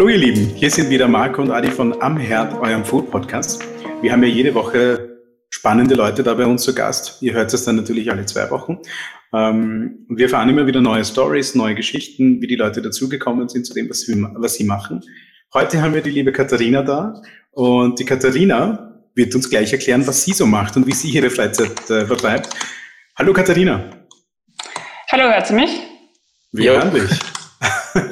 Hallo ihr Lieben, hier sind wieder Marco und Adi von Am Herd, eurem Food Podcast. Wir haben ja jede Woche spannende Leute da bei uns zu Gast. Ihr hört es dann natürlich alle zwei Wochen. Ähm, wir fahren immer wieder neue Stories, neue Geschichten, wie die Leute dazugekommen sind zu dem, was, wir, was sie machen. Heute haben wir die liebe Katharina da und die Katharina wird uns gleich erklären, was sie so macht und wie sie ihre Freizeit äh, vertreibt. Hallo Katharina. Hallo, hört sie mich? Wir hören dich.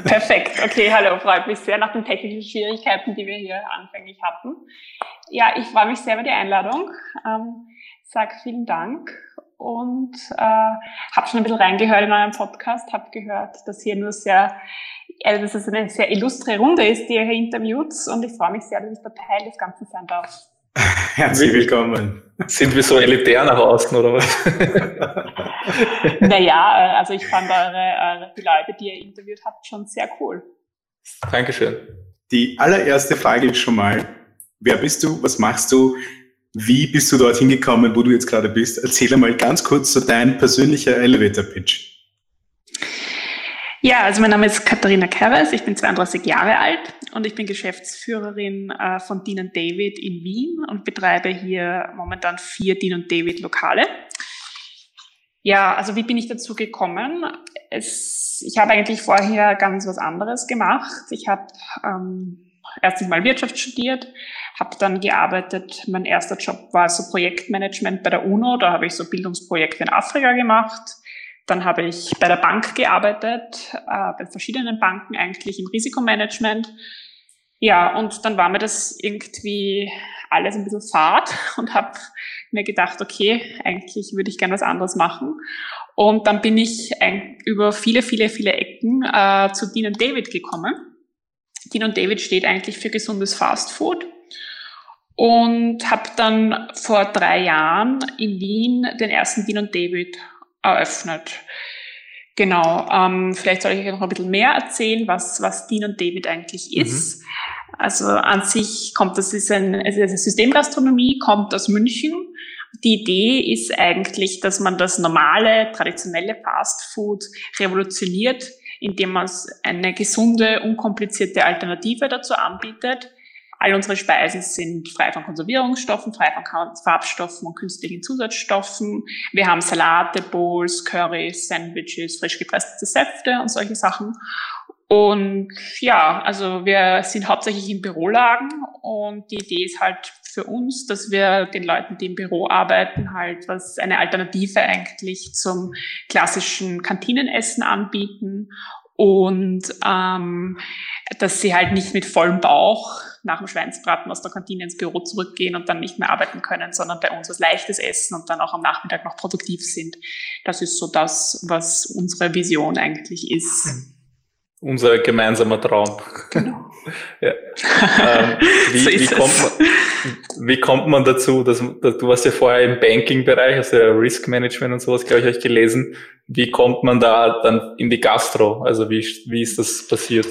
Perfekt. Okay, hallo, freut mich sehr nach den technischen Schwierigkeiten, die wir hier anfänglich hatten. Ja, ich freue mich sehr über die Einladung. Ähm, sag vielen Dank und äh, habe schon ein bisschen reingehört in euren Podcast, habe gehört, dass hier nur sehr, also dass es eine sehr illustre Runde ist, die ihr hier interviewt und ich freue mich sehr, dass ich da Teil des Ganzen sein darf. Herzlich willkommen. Sind wir so elitär nach außen oder was? naja, äh, also ich fand eure, eure, die Leute, die ihr interviewt habt, schon sehr cool. Dankeschön. Die allererste Frage ist schon mal, wer bist du, was machst du, wie bist du dorthin gekommen, wo du jetzt gerade bist? Erzähl einmal ganz kurz so dein persönlicher Elevator-Pitch. Ja, also mein Name ist Katharina Keres, ich bin 32 Jahre alt und ich bin Geschäftsführerin äh, von Dean David in Wien und betreibe hier momentan vier Dean David Lokale. Ja, also wie bin ich dazu gekommen? Es, ich habe eigentlich vorher ganz was anderes gemacht. Ich habe ähm, erstens mal Wirtschaft studiert, habe dann gearbeitet. Mein erster Job war so Projektmanagement bei der UNO. Da habe ich so Bildungsprojekte in Afrika gemacht. Dann habe ich bei der Bank gearbeitet, äh, bei verschiedenen Banken eigentlich im Risikomanagement. Ja, und dann war mir das irgendwie alles ein bisschen fad und habe mir gedacht, okay, eigentlich würde ich gerne was anderes machen. Und dann bin ich über viele, viele, viele Ecken äh, zu Dean David gekommen. Dean David steht eigentlich für gesundes Fast Food und habe dann vor drei Jahren in Wien den ersten Dean David eröffnet. Genau, ähm, vielleicht soll ich euch noch ein bisschen mehr erzählen, was, was Dean und David eigentlich mhm. ist. Mhm. Also an sich kommt das ist ein, eine Systemgastronomie, kommt aus München. Die Idee ist eigentlich, dass man das normale, traditionelle Fast Food revolutioniert, indem man eine gesunde, unkomplizierte Alternative dazu anbietet, All unsere Speisen sind frei von Konservierungsstoffen, frei von Farbstoffen und künstlichen Zusatzstoffen. Wir haben Salate, Bowls, Currys, Sandwiches, frisch gepresste Säfte und solche Sachen. Und ja, also wir sind hauptsächlich in Bürolagen und die Idee ist halt für uns, dass wir den Leuten, die im Büro arbeiten, halt was eine Alternative eigentlich zum klassischen Kantinenessen anbieten und ähm, dass sie halt nicht mit vollem Bauch nach dem Schweinsbraten aus der Kantine ins Büro zurückgehen und dann nicht mehr arbeiten können, sondern bei uns was Leichtes essen und dann auch am Nachmittag noch produktiv sind. Das ist so das, was unsere Vision eigentlich ist. Unser gemeinsamer Traum. Genau. ja. ähm, wie, so wie, kommt man, wie kommt man dazu, dass, dass du warst ja vorher im Banking-Bereich, also Risk Management und sowas, glaube ich, ich gelesen. Wie kommt man da dann in die Gastro? Also wie, wie ist das passiert?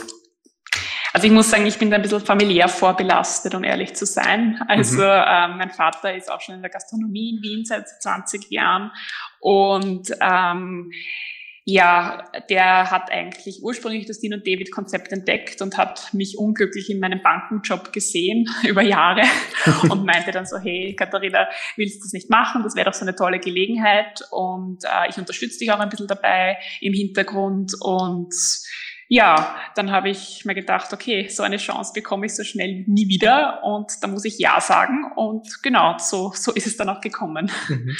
Also ich muss sagen, ich bin da ein bisschen familiär vorbelastet, um ehrlich zu sein. Also mhm. ähm, mein Vater ist auch schon in der Gastronomie in Wien seit 20 Jahren und ähm, ja, der hat eigentlich ursprünglich das Dean und David Konzept entdeckt und hat mich unglücklich in meinem Bankenjob gesehen über Jahre und meinte dann so, hey Katharina, willst du das nicht machen? Das wäre doch so eine tolle Gelegenheit und äh, ich unterstütze dich auch ein bisschen dabei im Hintergrund und ja, dann habe ich mir gedacht, okay, so eine Chance bekomme ich so schnell nie wieder und da muss ich Ja sagen. Und genau, so, so ist es dann auch gekommen. Mhm.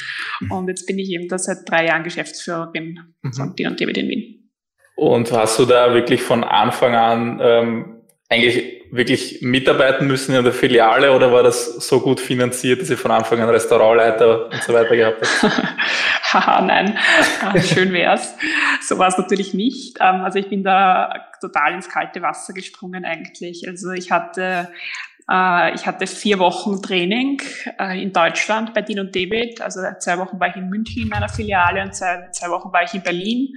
Und jetzt bin ich eben da seit drei Jahren Geschäftsführerin mhm. von und David in Wien. Und hast du da wirklich von Anfang an ähm, eigentlich wirklich mitarbeiten müssen in der Filiale oder war das so gut finanziert, dass ihr von Anfang an Restaurantleiter und so weiter gehabt habt? Haha, nein, ah, schön wär's. So war es natürlich nicht. Ähm, also ich bin da total ins kalte Wasser gesprungen eigentlich. Also ich hatte äh, ich hatte vier Wochen Training äh, in Deutschland bei Dean und David. Also zwei Wochen war ich in München in meiner Filiale und zwei, zwei Wochen war ich in Berlin.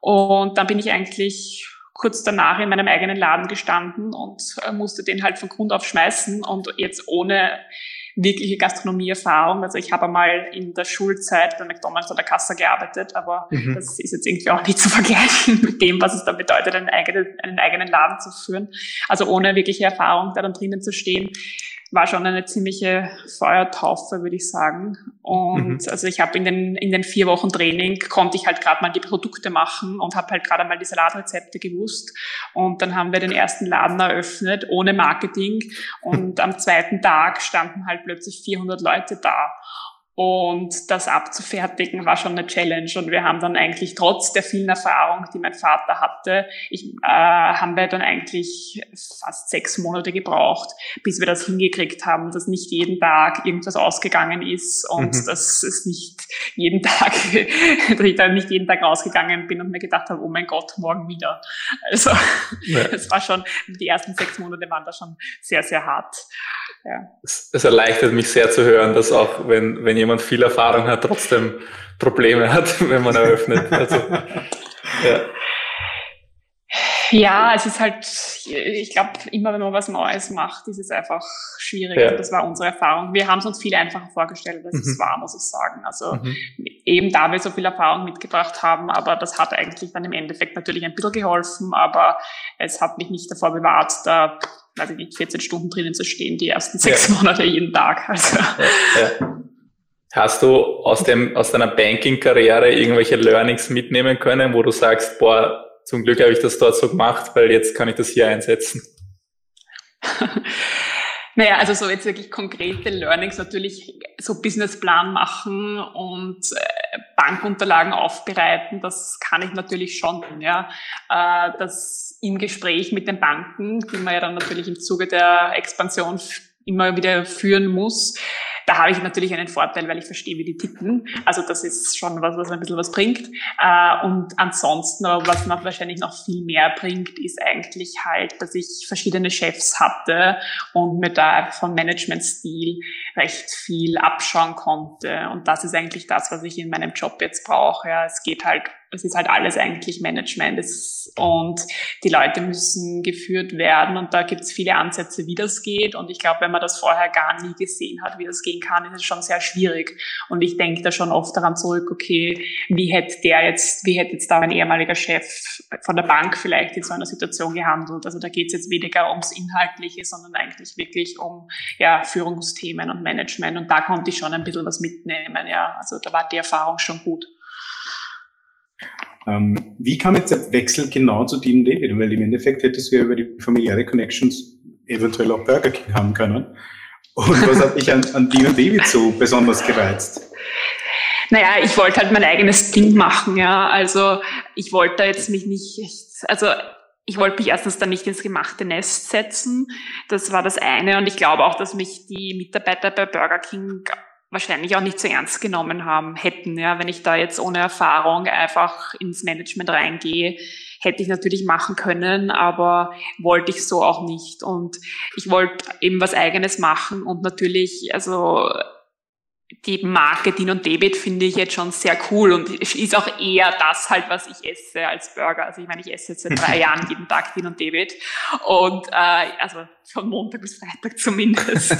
Und dann bin ich eigentlich kurz danach in meinem eigenen Laden gestanden und äh, musste den halt von Grund auf schmeißen und jetzt ohne wirkliche Gastronomieerfahrung. Also ich habe einmal in der Schulzeit bei McDonalds an der Kasse gearbeitet, aber mhm. das ist jetzt irgendwie auch nicht zu vergleichen mit dem, was es da bedeutet, einen eigenen, einen eigenen Laden zu führen. Also ohne wirkliche Erfahrung da dann drinnen zu stehen, war schon eine ziemliche Feuertaufe, würde ich sagen. Und mhm. also ich habe in den, in den vier Wochen Training konnte ich halt gerade mal die Produkte machen und habe halt gerade mal die Salatrezepte gewusst. Und dann haben wir den ersten Laden eröffnet, ohne Marketing. Und am zweiten Tag standen halt plötzlich 400 Leute da. Und das abzufertigen war schon eine Challenge. Und wir haben dann eigentlich trotz der vielen Erfahrung, die mein Vater hatte, ich, äh, haben wir dann eigentlich fast sechs Monate gebraucht, bis wir das hingekriegt haben, dass nicht jeden Tag irgendwas ausgegangen ist und mhm. dass es nicht jeden Tag, dass ich dann nicht jeden Tag rausgegangen bin und mir gedacht habe, oh mein Gott, morgen wieder. Also es ja. war schon, die ersten sechs Monate waren da schon sehr, sehr hart. Ja. Es, es, erleichtert mich sehr zu hören, dass auch wenn, wenn jemand viel Erfahrung hat, trotzdem Probleme hat, wenn man eröffnet. Also, ja. Ja, es ist halt, ich glaube, immer wenn man was Neues macht, ist es einfach schwierig. Ja. Das war unsere Erfahrung. Wir haben es uns viel einfacher vorgestellt, als mhm. es war, muss ich sagen. Also mhm. eben da wir so viel Erfahrung mitgebracht haben, aber das hat eigentlich dann im Endeffekt natürlich ein bisschen geholfen, aber es hat mich nicht davor bewahrt, da weiß ich nicht, 14 Stunden drinnen zu stehen, die ersten sechs ja. Monate jeden Tag. Also. Ja, Hast du aus, dem, aus deiner Banking-Karriere irgendwelche Learnings mitnehmen können, wo du sagst, boah, zum Glück habe ich das dort so gemacht, weil jetzt kann ich das hier einsetzen? Naja, also so jetzt wirklich konkrete Learnings, natürlich so Businessplan machen und äh, Bankunterlagen aufbereiten, das kann ich natürlich schon, ja. Äh, das im Gespräch mit den Banken, die man ja dann natürlich im Zuge der Expansion immer wieder führen muss, da habe ich natürlich einen Vorteil, weil ich verstehe, wie die ticken. Also das ist schon was, was ein bisschen was bringt. Äh, und ansonsten, was noch wahrscheinlich noch viel mehr bringt, ist eigentlich halt, dass ich verschiedene Chefs hatte und mir da von Managementstil recht viel abschauen konnte. Und das ist eigentlich das, was ich in meinem Job jetzt brauche. Ja, es geht halt es ist halt alles eigentlich Management und die Leute müssen geführt werden und da gibt es viele Ansätze, wie das geht und ich glaube, wenn man das vorher gar nie gesehen hat, wie das gehen kann, ist es schon sehr schwierig und ich denke da schon oft daran zurück, okay, wie hätte der jetzt, wie hätte jetzt da ein ehemaliger Chef von der Bank vielleicht in so einer Situation gehandelt, also da geht es jetzt weniger ums Inhaltliche, sondern eigentlich wirklich um ja, Führungsthemen und Management und da konnte ich schon ein bisschen was mitnehmen, ja, also da war die Erfahrung schon gut. Ähm, wie kam jetzt der Wechsel genau zu Dean David? Weil im Endeffekt hättest du ja über die familiäre Connections eventuell auch Burger King haben können. Und was hat dich an, an David so besonders gereizt? Naja, ich wollte halt mein eigenes Ding machen, ja. Also ich wollte jetzt mich nicht, also ich wollte mich erstens dann nicht ins gemachte Nest setzen. Das war das eine. Und ich glaube auch, dass mich die Mitarbeiter bei Burger King wahrscheinlich auch nicht so ernst genommen haben hätten. Ja, wenn ich da jetzt ohne Erfahrung einfach ins Management reingehe, hätte ich natürlich machen können, aber wollte ich so auch nicht. Und ich wollte eben was Eigenes machen und natürlich, also die Marke Din und David finde ich jetzt schon sehr cool und ist auch eher das halt, was ich esse als Burger. Also ich meine, ich esse jetzt seit drei Jahren jeden Tag Din und David und äh, also von Montag bis Freitag zumindest.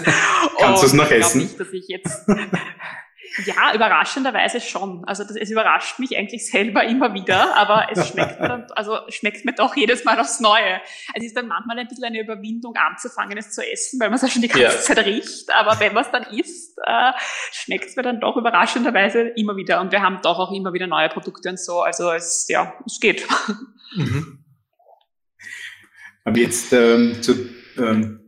Kannst du es noch essen? Nicht, dass ich jetzt ja, überraschenderweise schon. Also das, es überrascht mich eigentlich selber immer wieder, aber es schmeckt dann, also schmeckt mir doch jedes Mal aufs Neue. Es ist dann manchmal ein bisschen eine Überwindung anzufangen, es zu essen, weil man es ja schon die ganze ja. Zeit riecht. Aber wenn man es dann isst, äh, schmeckt es mir dann doch überraschenderweise immer wieder. Und wir haben doch auch immer wieder neue Produkte und so. Also es, ja, es geht. Mhm. Aber jetzt ähm, zu ähm,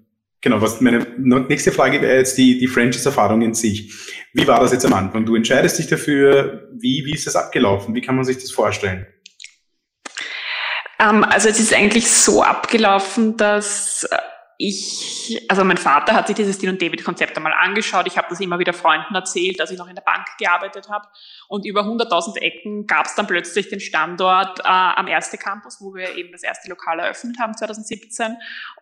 Genau, was meine nächste Frage wäre jetzt die, die Franchise-Erfahrung in sich. Wie war das jetzt am Anfang? Du entscheidest dich dafür, wie, wie ist das abgelaufen? Wie kann man sich das vorstellen? Um, ähm, also es ist eigentlich so abgelaufen, dass äh, ich, also mein Vater hat sich dieses Dean und David Konzept einmal angeschaut. Ich habe das immer wieder Freunden erzählt, dass ich noch in der Bank gearbeitet habe. Und über 100.000 Ecken gab es dann plötzlich den Standort äh, am erste Campus, wo wir eben das erste Lokal eröffnet haben 2017.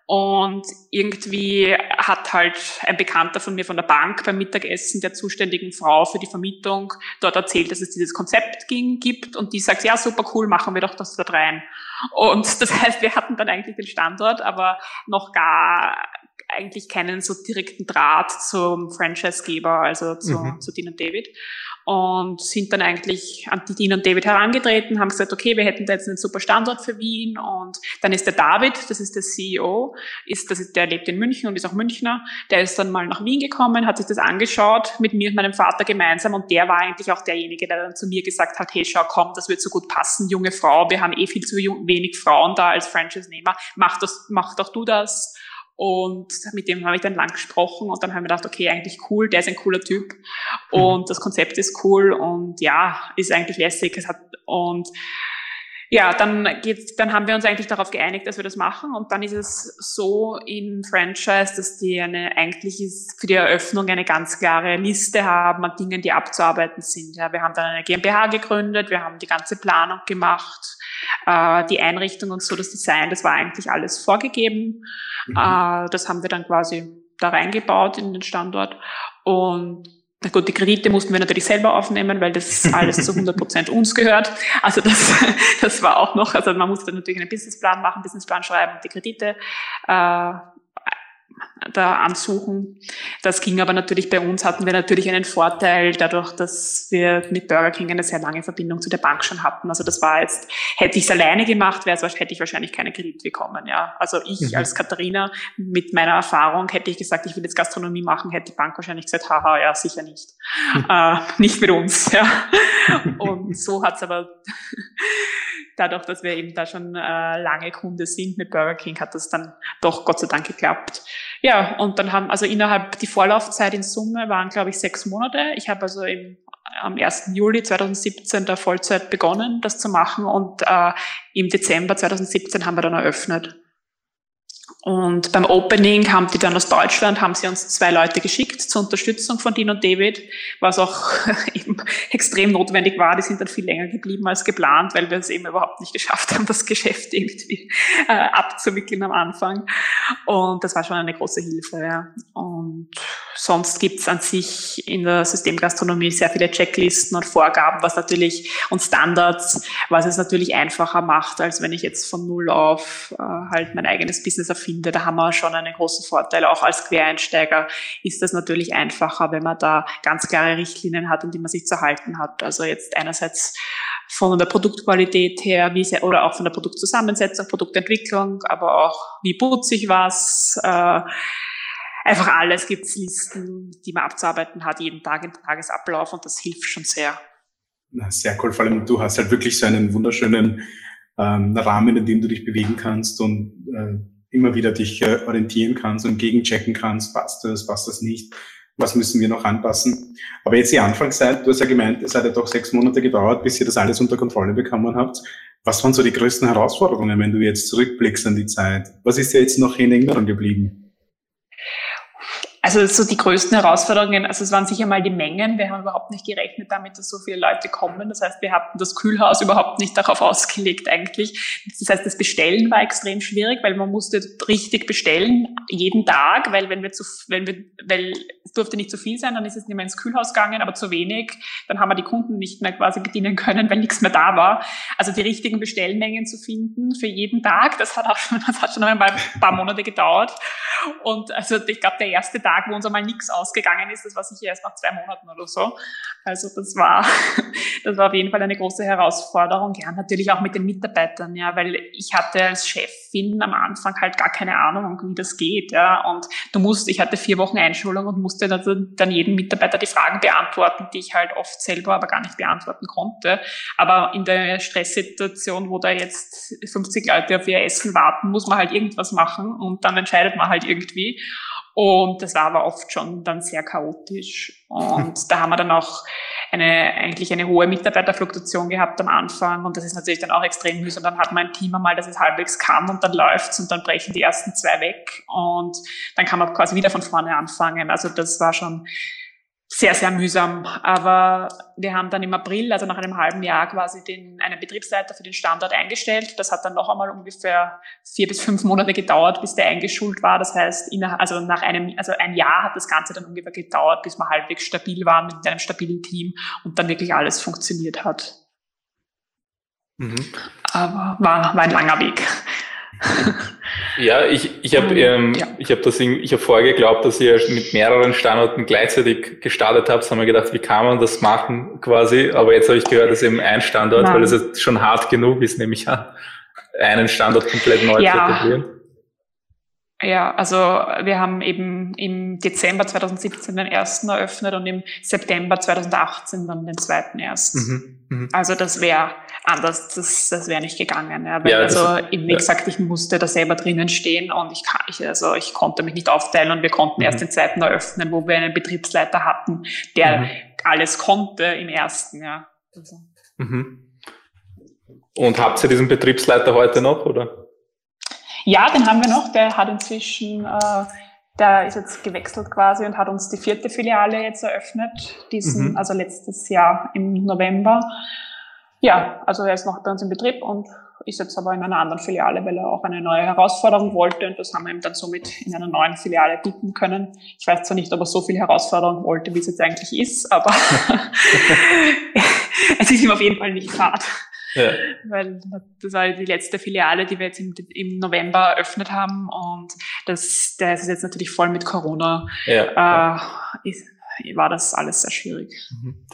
Und irgendwie hat halt ein Bekannter von mir von der Bank beim Mittagessen der zuständigen Frau für die Vermietung dort erzählt, dass es dieses Konzept ging, gibt. Und die sagt, ja, super cool, machen wir doch das dort rein. Und das heißt, wir hatten dann eigentlich den Standort, aber noch gar eigentlich keinen so direkten Draht zum Franchisegeber, also zu, mhm. zu Dean und David und sind dann eigentlich an die Dean und David herangetreten, haben gesagt, okay, wir hätten da jetzt einen super Standort für Wien und dann ist der David, das ist der CEO, ist, das ist, der lebt in München und ist auch Münchner, der ist dann mal nach Wien gekommen, hat sich das angeschaut mit mir und meinem Vater gemeinsam und der war eigentlich auch derjenige, der dann zu mir gesagt hat, hey, schau, komm, das wird so gut passen, junge Frau, wir haben eh viel zu wenig Frauen da als Franchise-Nehmer, mach mach doch du das und mit dem habe ich dann lang gesprochen und dann haben wir gedacht, okay, eigentlich cool, der ist ein cooler Typ und das Konzept ist cool und ja, ist eigentlich lässig. Es hat, und ja, dann geht's, dann haben wir uns eigentlich darauf geeinigt, dass wir das machen. Und dann ist es so in Franchise, dass die eine, eigentlich ist für die Eröffnung eine ganz klare Liste haben an Dingen, die abzuarbeiten sind. Ja, wir haben dann eine GmbH gegründet, wir haben die ganze Planung gemacht, äh, die Einrichtung und so, das Design, das war eigentlich alles vorgegeben. Mhm. Äh, das haben wir dann quasi da reingebaut in den Standort. Und na gut, die Kredite mussten wir natürlich selber aufnehmen, weil das alles zu 100 Prozent uns gehört. Also das, das war auch noch, also man musste natürlich einen Businessplan machen, Businessplan schreiben und die Kredite äh, da ansuchen. Das ging aber natürlich bei uns, hatten wir natürlich einen Vorteil dadurch, dass wir mit Burger King eine sehr lange Verbindung zu der Bank schon hatten. Also das war jetzt, hätte ich es alleine gemacht, wäre es, hätte ich wahrscheinlich keine Kredit bekommen. Ja. Also ich mhm. als Katharina mit meiner Erfahrung hätte ich gesagt, ich will jetzt Gastronomie machen, hätte die Bank wahrscheinlich gesagt, haha, ja, sicher nicht. Mhm. Äh, nicht mit uns. Ja. Und so hat es aber dadurch, dass wir eben da schon äh, lange Kunde sind mit Burger King, hat das dann doch Gott sei Dank geklappt. Ja, und dann haben, also innerhalb die Vorlaufzeit in Summe waren, glaube ich, sechs Monate. Ich habe also im, am 1. Juli 2017 der Vollzeit begonnen, das zu machen und äh, im Dezember 2017 haben wir dann eröffnet. Und beim Opening haben die dann aus Deutschland, haben sie uns zwei Leute geschickt zur Unterstützung von Dean und David, was auch eben extrem notwendig war. Die sind dann viel länger geblieben als geplant, weil wir es eben überhaupt nicht geschafft haben, das Geschäft irgendwie äh, abzuwickeln am Anfang. Und das war schon eine große Hilfe. Ja. Und sonst gibt's an sich in der Systemgastronomie sehr viele Checklisten und Vorgaben, was natürlich und Standards, was es natürlich einfacher macht, als wenn ich jetzt von null auf äh, halt mein eigenes Business erfinde finde, da haben wir schon einen großen Vorteil. Auch als Quereinsteiger ist das natürlich einfacher, wenn man da ganz klare Richtlinien hat, an die man sich zu halten hat. Also jetzt einerseits von der Produktqualität her, wie sehr, oder auch von der Produktzusammensetzung, Produktentwicklung, aber auch wie putze ich was, äh, einfach alles gibt's Listen, die man abzuarbeiten hat, jeden Tag im Tagesablauf und das hilft schon sehr. Na, sehr cool. Vor allem du hast halt wirklich so einen wunderschönen ähm, Rahmen, in dem du dich bewegen kannst und äh, immer wieder dich äh, orientieren kannst und gegenchecken kannst, passt das, passt das nicht, was müssen wir noch anpassen. Aber jetzt die Anfangszeit, du hast ja gemeint, es hat ja doch sechs Monate gedauert, bis ihr das alles unter Kontrolle bekommen habt. Was waren so die größten Herausforderungen, wenn du jetzt zurückblickst an die Zeit? Was ist dir jetzt noch in Erinnerung geblieben? Also so die größten Herausforderungen, also es waren sicher mal die Mengen. Wir haben überhaupt nicht gerechnet damit, dass so viele Leute kommen. Das heißt, wir hatten das Kühlhaus überhaupt nicht darauf ausgelegt eigentlich. Das heißt, das Bestellen war extrem schwierig, weil man musste richtig bestellen jeden Tag, weil wenn wir zu, wenn wir, weil es durfte nicht zu viel sein, dann ist es nicht mehr ins Kühlhaus gegangen, aber zu wenig, dann haben wir die Kunden nicht mehr quasi bedienen können, weil nichts mehr da war. Also die richtigen Bestellmengen zu finden für jeden Tag, das hat auch schon, das hat schon ein paar Monate gedauert. Und also ich glaube, der erste Tag Tag, wo uns einmal nichts ausgegangen ist, das war sicher erst nach zwei Monaten oder so. Also das war, das war auf jeden Fall eine große Herausforderung. Ja, natürlich auch mit den Mitarbeitern, ja, weil ich hatte als Chefin am Anfang halt gar keine Ahnung, wie das geht, ja. Und du musst, ich hatte vier Wochen Einschulung und musste dann jedem Mitarbeiter die Fragen beantworten, die ich halt oft selber aber gar nicht beantworten konnte. Aber in der Stresssituation, wo da jetzt 50 Leute auf ihr Essen warten, muss man halt irgendwas machen und dann entscheidet man halt irgendwie. Und das war aber oft schon dann sehr chaotisch. Und da haben wir dann auch eine, eigentlich eine hohe Mitarbeiterfluktuation gehabt am Anfang. Und das ist natürlich dann auch extrem mühsam. Dann hat man ein Team einmal, das es halbwegs kann und dann läuft's und dann brechen die ersten zwei weg. Und dann kann man quasi wieder von vorne anfangen. Also das war schon sehr, sehr mühsam. Aber wir haben dann im April, also nach einem halben Jahr, quasi den, einen Betriebsleiter für den Standort eingestellt. Das hat dann noch einmal ungefähr vier bis fünf Monate gedauert, bis der eingeschult war. Das heißt, innerhalb, also nach einem, also ein Jahr hat das Ganze dann ungefähr gedauert, bis wir halbwegs stabil waren mit einem stabilen Team und dann wirklich alles funktioniert hat. Mhm. Aber war, war ein langer Weg. Ja, ich, ich habe ähm, ja. ich hab das ich hab vorher geglaubt, dass ihr mit mehreren Standorten gleichzeitig gestartet habt. haben wir gedacht, wie kann man das machen quasi? Aber jetzt habe ich gehört, dass eben ein Standort, Nein. weil es jetzt schon hart genug ist, nehme ich an, einen Standort komplett neu ja. zu etablieren. Ja, also wir haben eben im Dezember 2017 den ersten eröffnet und im September 2018 dann den zweiten ersten. Mhm, mh. Also das wäre anders, das, das wäre nicht gegangen. Ja. Weil, ja, also eben, wie ja. gesagt, ich musste da selber drinnen stehen und ich kann, ich, also ich konnte mich nicht aufteilen und wir konnten mhm. erst den zweiten eröffnen, wo wir einen Betriebsleiter hatten, der mhm. alles konnte im ersten, ja. Also. Mhm. Und habt ihr diesen Betriebsleiter heute noch, oder? Ja, den haben wir noch. Der hat inzwischen, äh, der ist jetzt gewechselt quasi und hat uns die vierte Filiale jetzt eröffnet, diesen, mhm. also letztes Jahr im November. Ja, also er ist noch bei uns im Betrieb und ist jetzt aber in einer anderen Filiale, weil er auch eine neue Herausforderung wollte und das haben wir ihm dann somit in einer neuen Filiale bieten können. Ich weiß zwar nicht, ob er so viel Herausforderung wollte, wie es jetzt eigentlich ist, aber es ist ihm auf jeden Fall nicht fad. Ja. Weil das war die letzte Filiale, die wir jetzt im, im November eröffnet haben. Und das, der ist jetzt natürlich voll mit Corona. Ja, äh, ist, war das alles sehr schwierig. Mhm.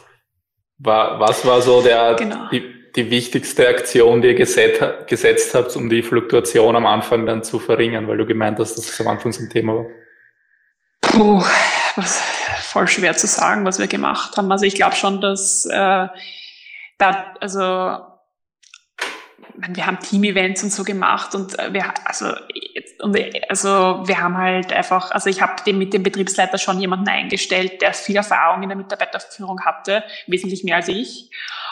Was war so der, genau. die, die wichtigste Aktion, die ihr gesetzt, gesetzt habt, um die Fluktuation am Anfang dann zu verringern? Weil du gemeint hast, dass das am Anfang so ein Thema war. Puh, was, voll schwer zu sagen, was wir gemacht haben. Also ich glaube schon, dass äh, da, also wir haben Team-Events und so gemacht und äh, wir, also, und, also wir haben halt einfach, also ich habe mit dem Betriebsleiter schon jemanden eingestellt, der viel Erfahrung in der Mitarbeiterführung hatte, wesentlich mehr als ich.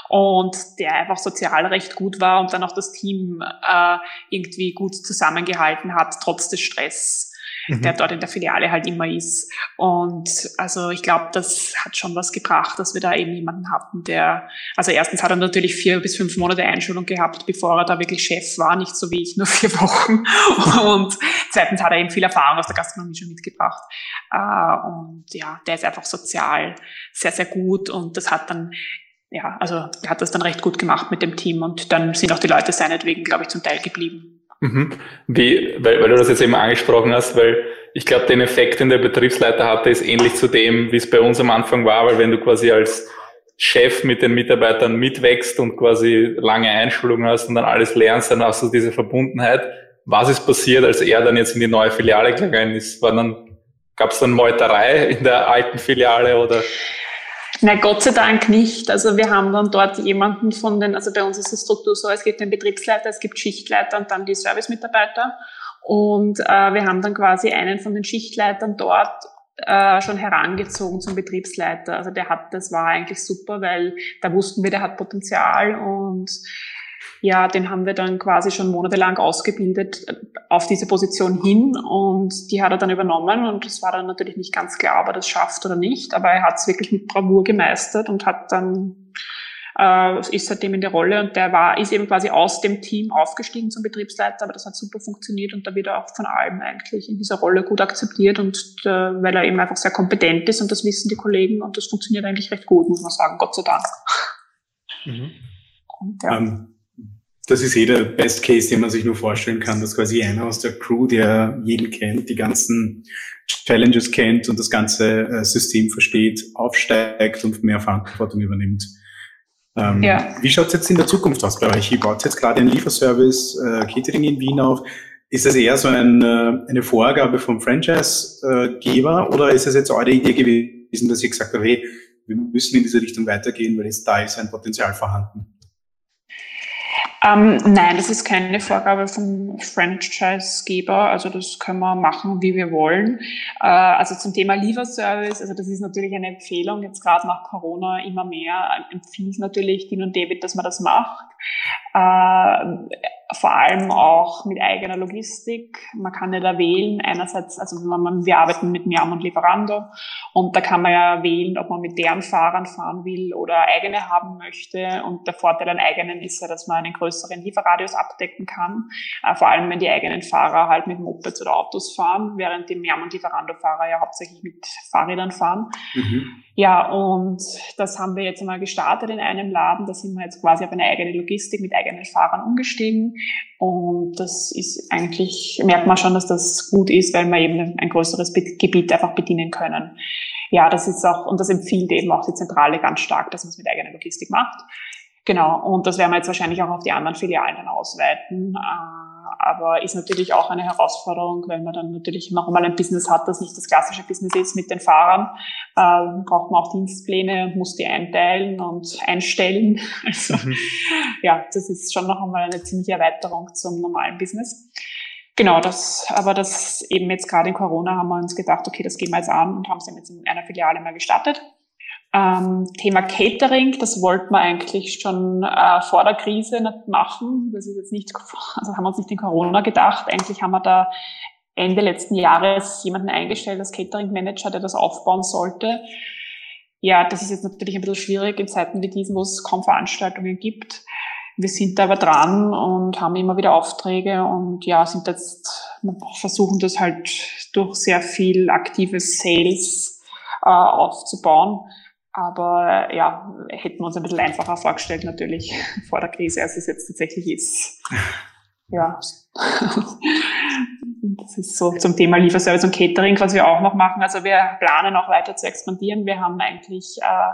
Und der einfach sozial recht gut war und dann auch das Team äh, irgendwie gut zusammengehalten hat, trotz des Stress mhm. der dort in der Filiale halt immer ist. Und also ich glaube, das hat schon was gebracht, dass wir da eben jemanden hatten, der, also erstens hat er natürlich vier bis fünf Monate Einschulung gehabt, bevor er da wirklich Chef war, nicht so wie ich, nur vier Wochen. Und zweitens hat er eben viel Erfahrung aus der Gastronomie schon mitgebracht. Äh, und ja, der ist einfach sozial sehr, sehr gut und das hat dann ja, also er hat das dann recht gut gemacht mit dem Team und dann sind auch die Leute seinetwegen, glaube ich, zum Teil geblieben. Mhm. Wie, weil, weil du das jetzt eben angesprochen hast, weil ich glaube, den Effekt, den der Betriebsleiter hatte, ist ähnlich zu dem, wie es bei uns am Anfang war, weil wenn du quasi als Chef mit den Mitarbeitern mitwächst und quasi lange Einschulung hast und dann alles lernst, dann hast du diese Verbundenheit. Was ist passiert, als er dann jetzt in die neue Filiale gegangen ist? War dann, gab es dann Meuterei in der alten Filiale oder? Na Gott sei Dank nicht. Also wir haben dann dort jemanden von den, also bei uns ist die Struktur so, es gibt den Betriebsleiter, es gibt Schichtleiter und dann die Servicemitarbeiter. Und äh, wir haben dann quasi einen von den Schichtleitern dort äh, schon herangezogen zum Betriebsleiter. Also der hat, das war eigentlich super, weil da wussten wir, der hat Potenzial und ja, den haben wir dann quasi schon monatelang ausgebildet äh, auf diese Position hin und die hat er dann übernommen und es war dann natürlich nicht ganz klar, ob er das schafft oder nicht, aber er hat es wirklich mit Bravour gemeistert und hat dann äh, ist seitdem in der Rolle und der war ist eben quasi aus dem Team aufgestiegen zum Betriebsleiter, aber das hat super funktioniert und da wird er auch von allem eigentlich in dieser Rolle gut akzeptiert und äh, weil er eben einfach sehr kompetent ist und das wissen die Kollegen und das funktioniert eigentlich recht gut, muss man sagen, Gott sei Dank. Mhm. Und, ja. Um ähm, das ist eh der Best Case, den man sich nur vorstellen kann, dass quasi einer aus der Crew, der jeden kennt, die ganzen Challenges kennt und das ganze äh, System versteht, aufsteigt und mehr Verantwortung übernimmt. Ähm, ja. Wie schaut es jetzt in der Zukunft aus bei euch? Ihr baut jetzt gerade einen Lieferservice äh, Catering in Wien auf. Ist das eher so ein, äh, eine Vorgabe vom Franchise-Geber oder ist es jetzt eure Idee gewesen, dass ihr gesagt habt, hey, wir müssen in diese Richtung weitergehen, weil jetzt da ist ein Potenzial vorhanden? Ähm, nein, das ist keine Vorgabe vom Franchise-Geber. Also das können wir machen, wie wir wollen. Äh, also zum Thema Lieferservice, also das ist natürlich eine Empfehlung. Jetzt gerade nach Corona immer mehr empfiehlt natürlich Dean und David, dass man das macht. Äh, vor allem auch mit eigener Logistik. Man kann ja da wählen, einerseits, also man, wir arbeiten mit Miam und Lieferando und da kann man ja wählen, ob man mit deren Fahrern fahren will oder eigene haben möchte und der Vorteil an eigenen ist ja, dass man einen größeren Lieferradius abdecken kann, äh, vor allem wenn die eigenen Fahrer halt mit Mopeds oder Autos fahren, während die Miam und Lieferando-Fahrer ja hauptsächlich mit Fahrrädern fahren. Mhm. Ja, und das haben wir jetzt einmal gestartet in einem Laden, da sind wir jetzt quasi auf eine eigene Logistik mit eigenen Fahrern umgestiegen Und das ist eigentlich, merkt man schon, dass das gut ist, weil wir eben ein größeres Gebiet einfach bedienen können. Ja, das ist auch, und das empfiehlt eben auch die Zentrale ganz stark, dass man es mit eigener Logistik macht. Genau, und das werden wir jetzt wahrscheinlich auch auf die anderen Filialen dann ausweiten. Äh, aber ist natürlich auch eine Herausforderung, wenn man dann natürlich noch einmal ein Business hat, das nicht das klassische Business ist mit den Fahrern. Äh, braucht man auch Dienstpläne muss die einteilen und einstellen. Also mhm. ja, das ist schon noch einmal eine ziemliche Erweiterung zum normalen Business. Genau, das, aber das eben jetzt gerade in Corona haben wir uns gedacht, okay, das gehen wir jetzt an und haben es jetzt in einer Filiale mal gestartet. Ähm, Thema Catering, das wollten wir eigentlich schon äh, vor der Krise nicht machen. Das ist jetzt nicht, also haben wir uns nicht in Corona gedacht. Eigentlich haben wir da Ende letzten Jahres jemanden eingestellt als Catering-Manager, der das aufbauen sollte. Ja, das ist jetzt natürlich ein bisschen schwierig in Zeiten wie diesen, wo es kaum Veranstaltungen gibt. Wir sind da aber dran und haben immer wieder Aufträge und ja, sind jetzt, versuchen das halt durch sehr viel aktives Sales äh, aufzubauen. Aber ja, hätten wir uns ein bisschen einfacher vorgestellt natürlich vor der Krise, als es jetzt tatsächlich ist. Ja. Das ist so zum Thema Lieferservice und Catering, was wir auch noch machen. Also wir planen auch weiter zu expandieren. Wir haben eigentlich, äh,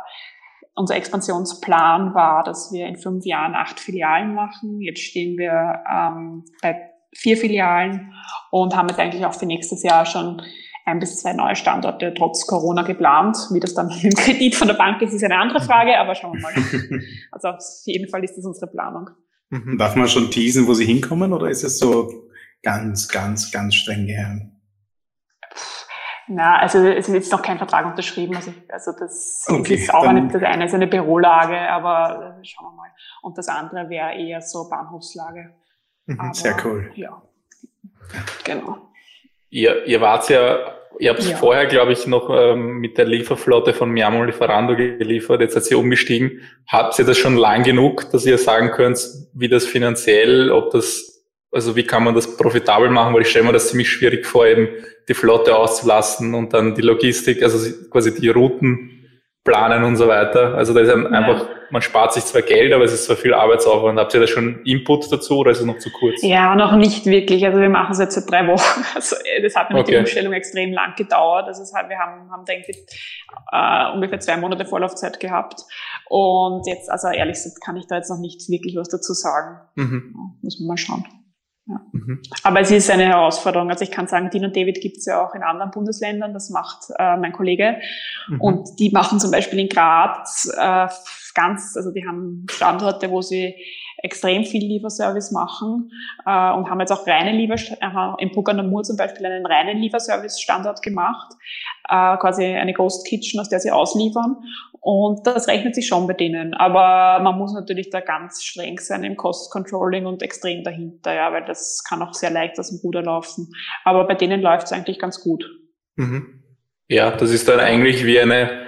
unser Expansionsplan war, dass wir in fünf Jahren acht Filialen machen. Jetzt stehen wir ähm, bei vier Filialen und haben jetzt eigentlich auch für nächstes Jahr schon ein bis zwei neue Standorte trotz Corona geplant. Wie das dann im Kredit von der Bank ist, ist eine andere Frage, aber schauen wir mal. Also auf jeden Fall ist das unsere Planung. Mhm. Darf man schon teasen, wo Sie hinkommen oder ist es so ganz, ganz, ganz streng geheim? Na, also es ist jetzt noch kein Vertrag unterschrieben. Also, also das okay, ist auch eine, das eine ist eine Bürolage, aber äh, schauen wir mal. Und das andere wäre eher so Bahnhofslage. Mhm, aber, sehr cool. Ja, genau. Ihr, ihr wart ja, ihr habt ja. vorher, glaube ich, noch ähm, mit der Lieferflotte von Miamo Lieferando geliefert, jetzt seid ihr umgestiegen. Habt ihr das schon lang genug, dass ihr sagen könnt, wie das finanziell, ob das, also wie kann man das profitabel machen, weil ich stelle mir das ziemlich schwierig vor, eben die Flotte auszulassen und dann die Logistik, also quasi die Routen planen und so weiter. Also da ist einfach, man spart sich zwar Geld, aber es ist zwar viel Arbeitsaufwand. Habt ihr da schon Input dazu oder ist es noch zu kurz? Ja, noch nicht wirklich. Also wir machen es jetzt seit drei Wochen. Also das hat mit okay. der Umstellung extrem lang gedauert. Also halt, wir haben, haben denke ich, äh, ungefähr zwei Monate Vorlaufzeit gehabt. Und jetzt, also ehrlich gesagt, kann ich da jetzt noch nicht wirklich was dazu sagen. Mhm. Muss man mal schauen. Ja. Mhm. Aber es ist eine Herausforderung. Also ich kann sagen, Dean und David gibt es ja auch in anderen Bundesländern. Das macht äh, mein Kollege. Mhm. Und die machen zum Beispiel in Graz äh, ganz, also die haben Standorte, wo sie extrem viel Lieferservice machen äh, und haben jetzt auch reine Lieferservice, äh, in Puganamur zum Beispiel einen reinen Lieferservice-Standort gemacht, äh, quasi eine Ghost Kitchen, aus der sie ausliefern. Und das rechnet sich schon bei denen. Aber man muss natürlich da ganz streng sein im Cost Controlling und extrem dahinter, ja, weil das kann auch sehr leicht aus dem Ruder laufen. Aber bei denen läuft es eigentlich ganz gut. Mhm. Ja, das ist dann eigentlich wie eine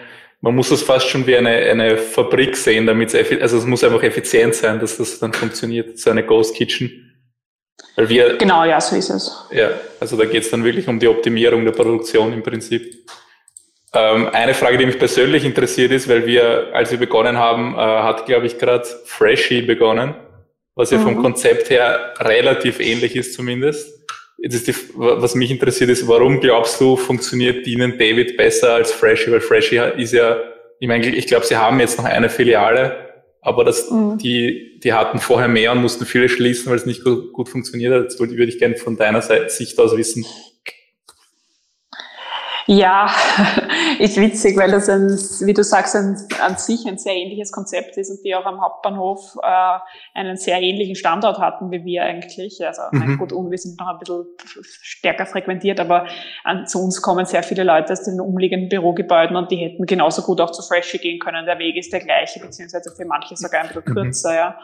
man muss das fast schon wie eine, eine Fabrik sehen, damit es, also es muss einfach effizient sein, dass das dann funktioniert, so eine Ghost Kitchen. Weil wir, genau, ja, so ist es. Ja, also da geht es dann wirklich um die Optimierung der Produktion im Prinzip. Ähm, eine Frage, die mich persönlich interessiert ist, weil wir, als wir begonnen haben, äh, hat, glaube ich, gerade Freshie begonnen, was ja mhm. vom Konzept her relativ ähnlich ist zumindest. Jetzt ist die, was mich interessiert ist, warum glaubst du, funktioniert Dean David besser als Freshie? Weil Freshie ist ja, ich meine, ich glaube, sie haben jetzt noch eine Filiale, aber das, mhm. die, die hatten vorher mehr und mussten viele schließen, weil es nicht gut, gut funktioniert hat. Jetzt würde ich gerne von deiner Seite, Sicht aus wissen, ja, ist witzig, weil das ein, wie du sagst, ein, an sich ein sehr ähnliches Konzept ist und die auch am Hauptbahnhof äh, einen sehr ähnlichen Standort hatten wie wir eigentlich. Also mhm. gut, wir sind noch ein bisschen stärker frequentiert, aber an, zu uns kommen sehr viele Leute aus den umliegenden Bürogebäuden und die hätten genauso gut auch zu Freshie gehen können. Der Weg ist der gleiche, beziehungsweise für manche sogar ein bisschen mhm. kürzer, mhm. ja.